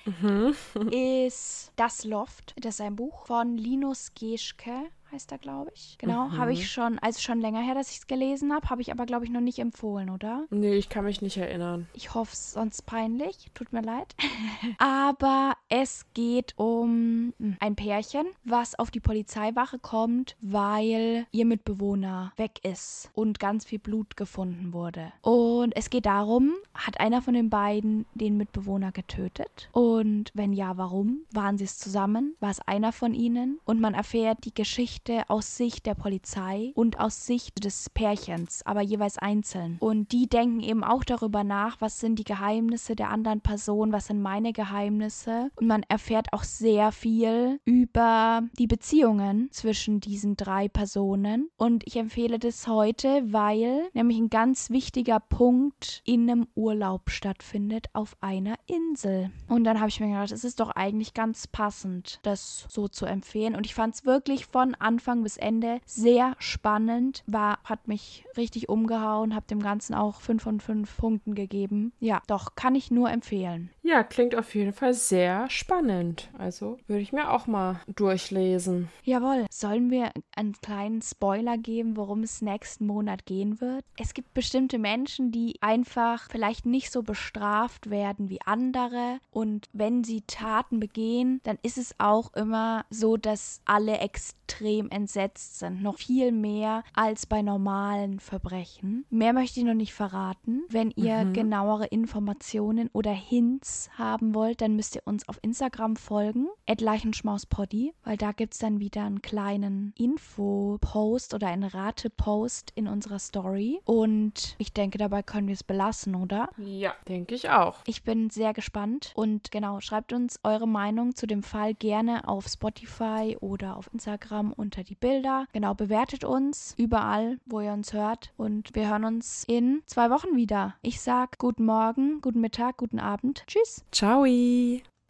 mhm. ist Das Loft. Das ist ein Buch von Linus Geschke heißt er, glaube ich. Genau, mhm. habe ich schon, also schon länger her, dass ich es gelesen habe, habe ich aber, glaube ich, noch nicht empfohlen, oder? Nee, ich kann mich nicht erinnern. Ich hoffe es sonst peinlich, tut mir leid. aber es geht um hm, ein Pärchen, was auf die Polizeiwache kommt, weil ihr Mitbewohner weg ist und ganz viel Blut gefunden wurde. Und es geht darum, hat einer von den beiden den Mitbewohner getötet? Und wenn ja, warum? Waren sie es zusammen? War es einer von ihnen? Und man erfährt die Geschichte Geschichte aus Sicht der Polizei und aus Sicht des Pärchens, aber jeweils einzeln. Und die denken eben auch darüber nach, was sind die Geheimnisse der anderen Person, was sind meine Geheimnisse. Und man erfährt auch sehr viel über die Beziehungen zwischen diesen drei Personen. Und ich empfehle das heute, weil nämlich ein ganz wichtiger Punkt in einem Urlaub stattfindet auf einer Insel. Und dann habe ich mir gedacht, es ist doch eigentlich ganz passend, das so zu empfehlen. Und ich fand es wirklich von Anfang bis Ende sehr spannend. War, hat mich richtig umgehauen, habe dem Ganzen auch 5 von 5 Punkten gegeben. Ja, doch, kann ich nur empfehlen. Ja, klingt auf jeden Fall sehr spannend. Also würde ich mir auch mal durchlesen. Jawohl. Sollen wir einen kleinen Spoiler geben, worum es nächsten Monat gehen wird? Es gibt bestimmte Menschen, die einfach vielleicht nicht so bestraft werden wie andere. Und wenn sie Taten begehen, dann ist es auch immer so, dass alle extrem extrem entsetzt sind. Noch viel mehr als bei normalen Verbrechen. Mehr möchte ich noch nicht verraten. Wenn ihr mhm. genauere Informationen oder Hints haben wollt, dann müsst ihr uns auf Instagram folgen. Leichenschmauspoddy, weil da gibt es dann wieder einen kleinen Info-Post oder einen Rate-Post in unserer Story. Und ich denke, dabei können wir es belassen, oder? Ja, denke ich auch. Ich bin sehr gespannt und genau, schreibt uns eure Meinung zu dem Fall gerne auf Spotify oder auf Instagram unter die Bilder. Genau, bewertet uns überall, wo ihr uns hört. Und wir hören uns in zwei Wochen wieder. Ich sag guten Morgen, guten Mittag, guten Abend. Tschüss. Ciao.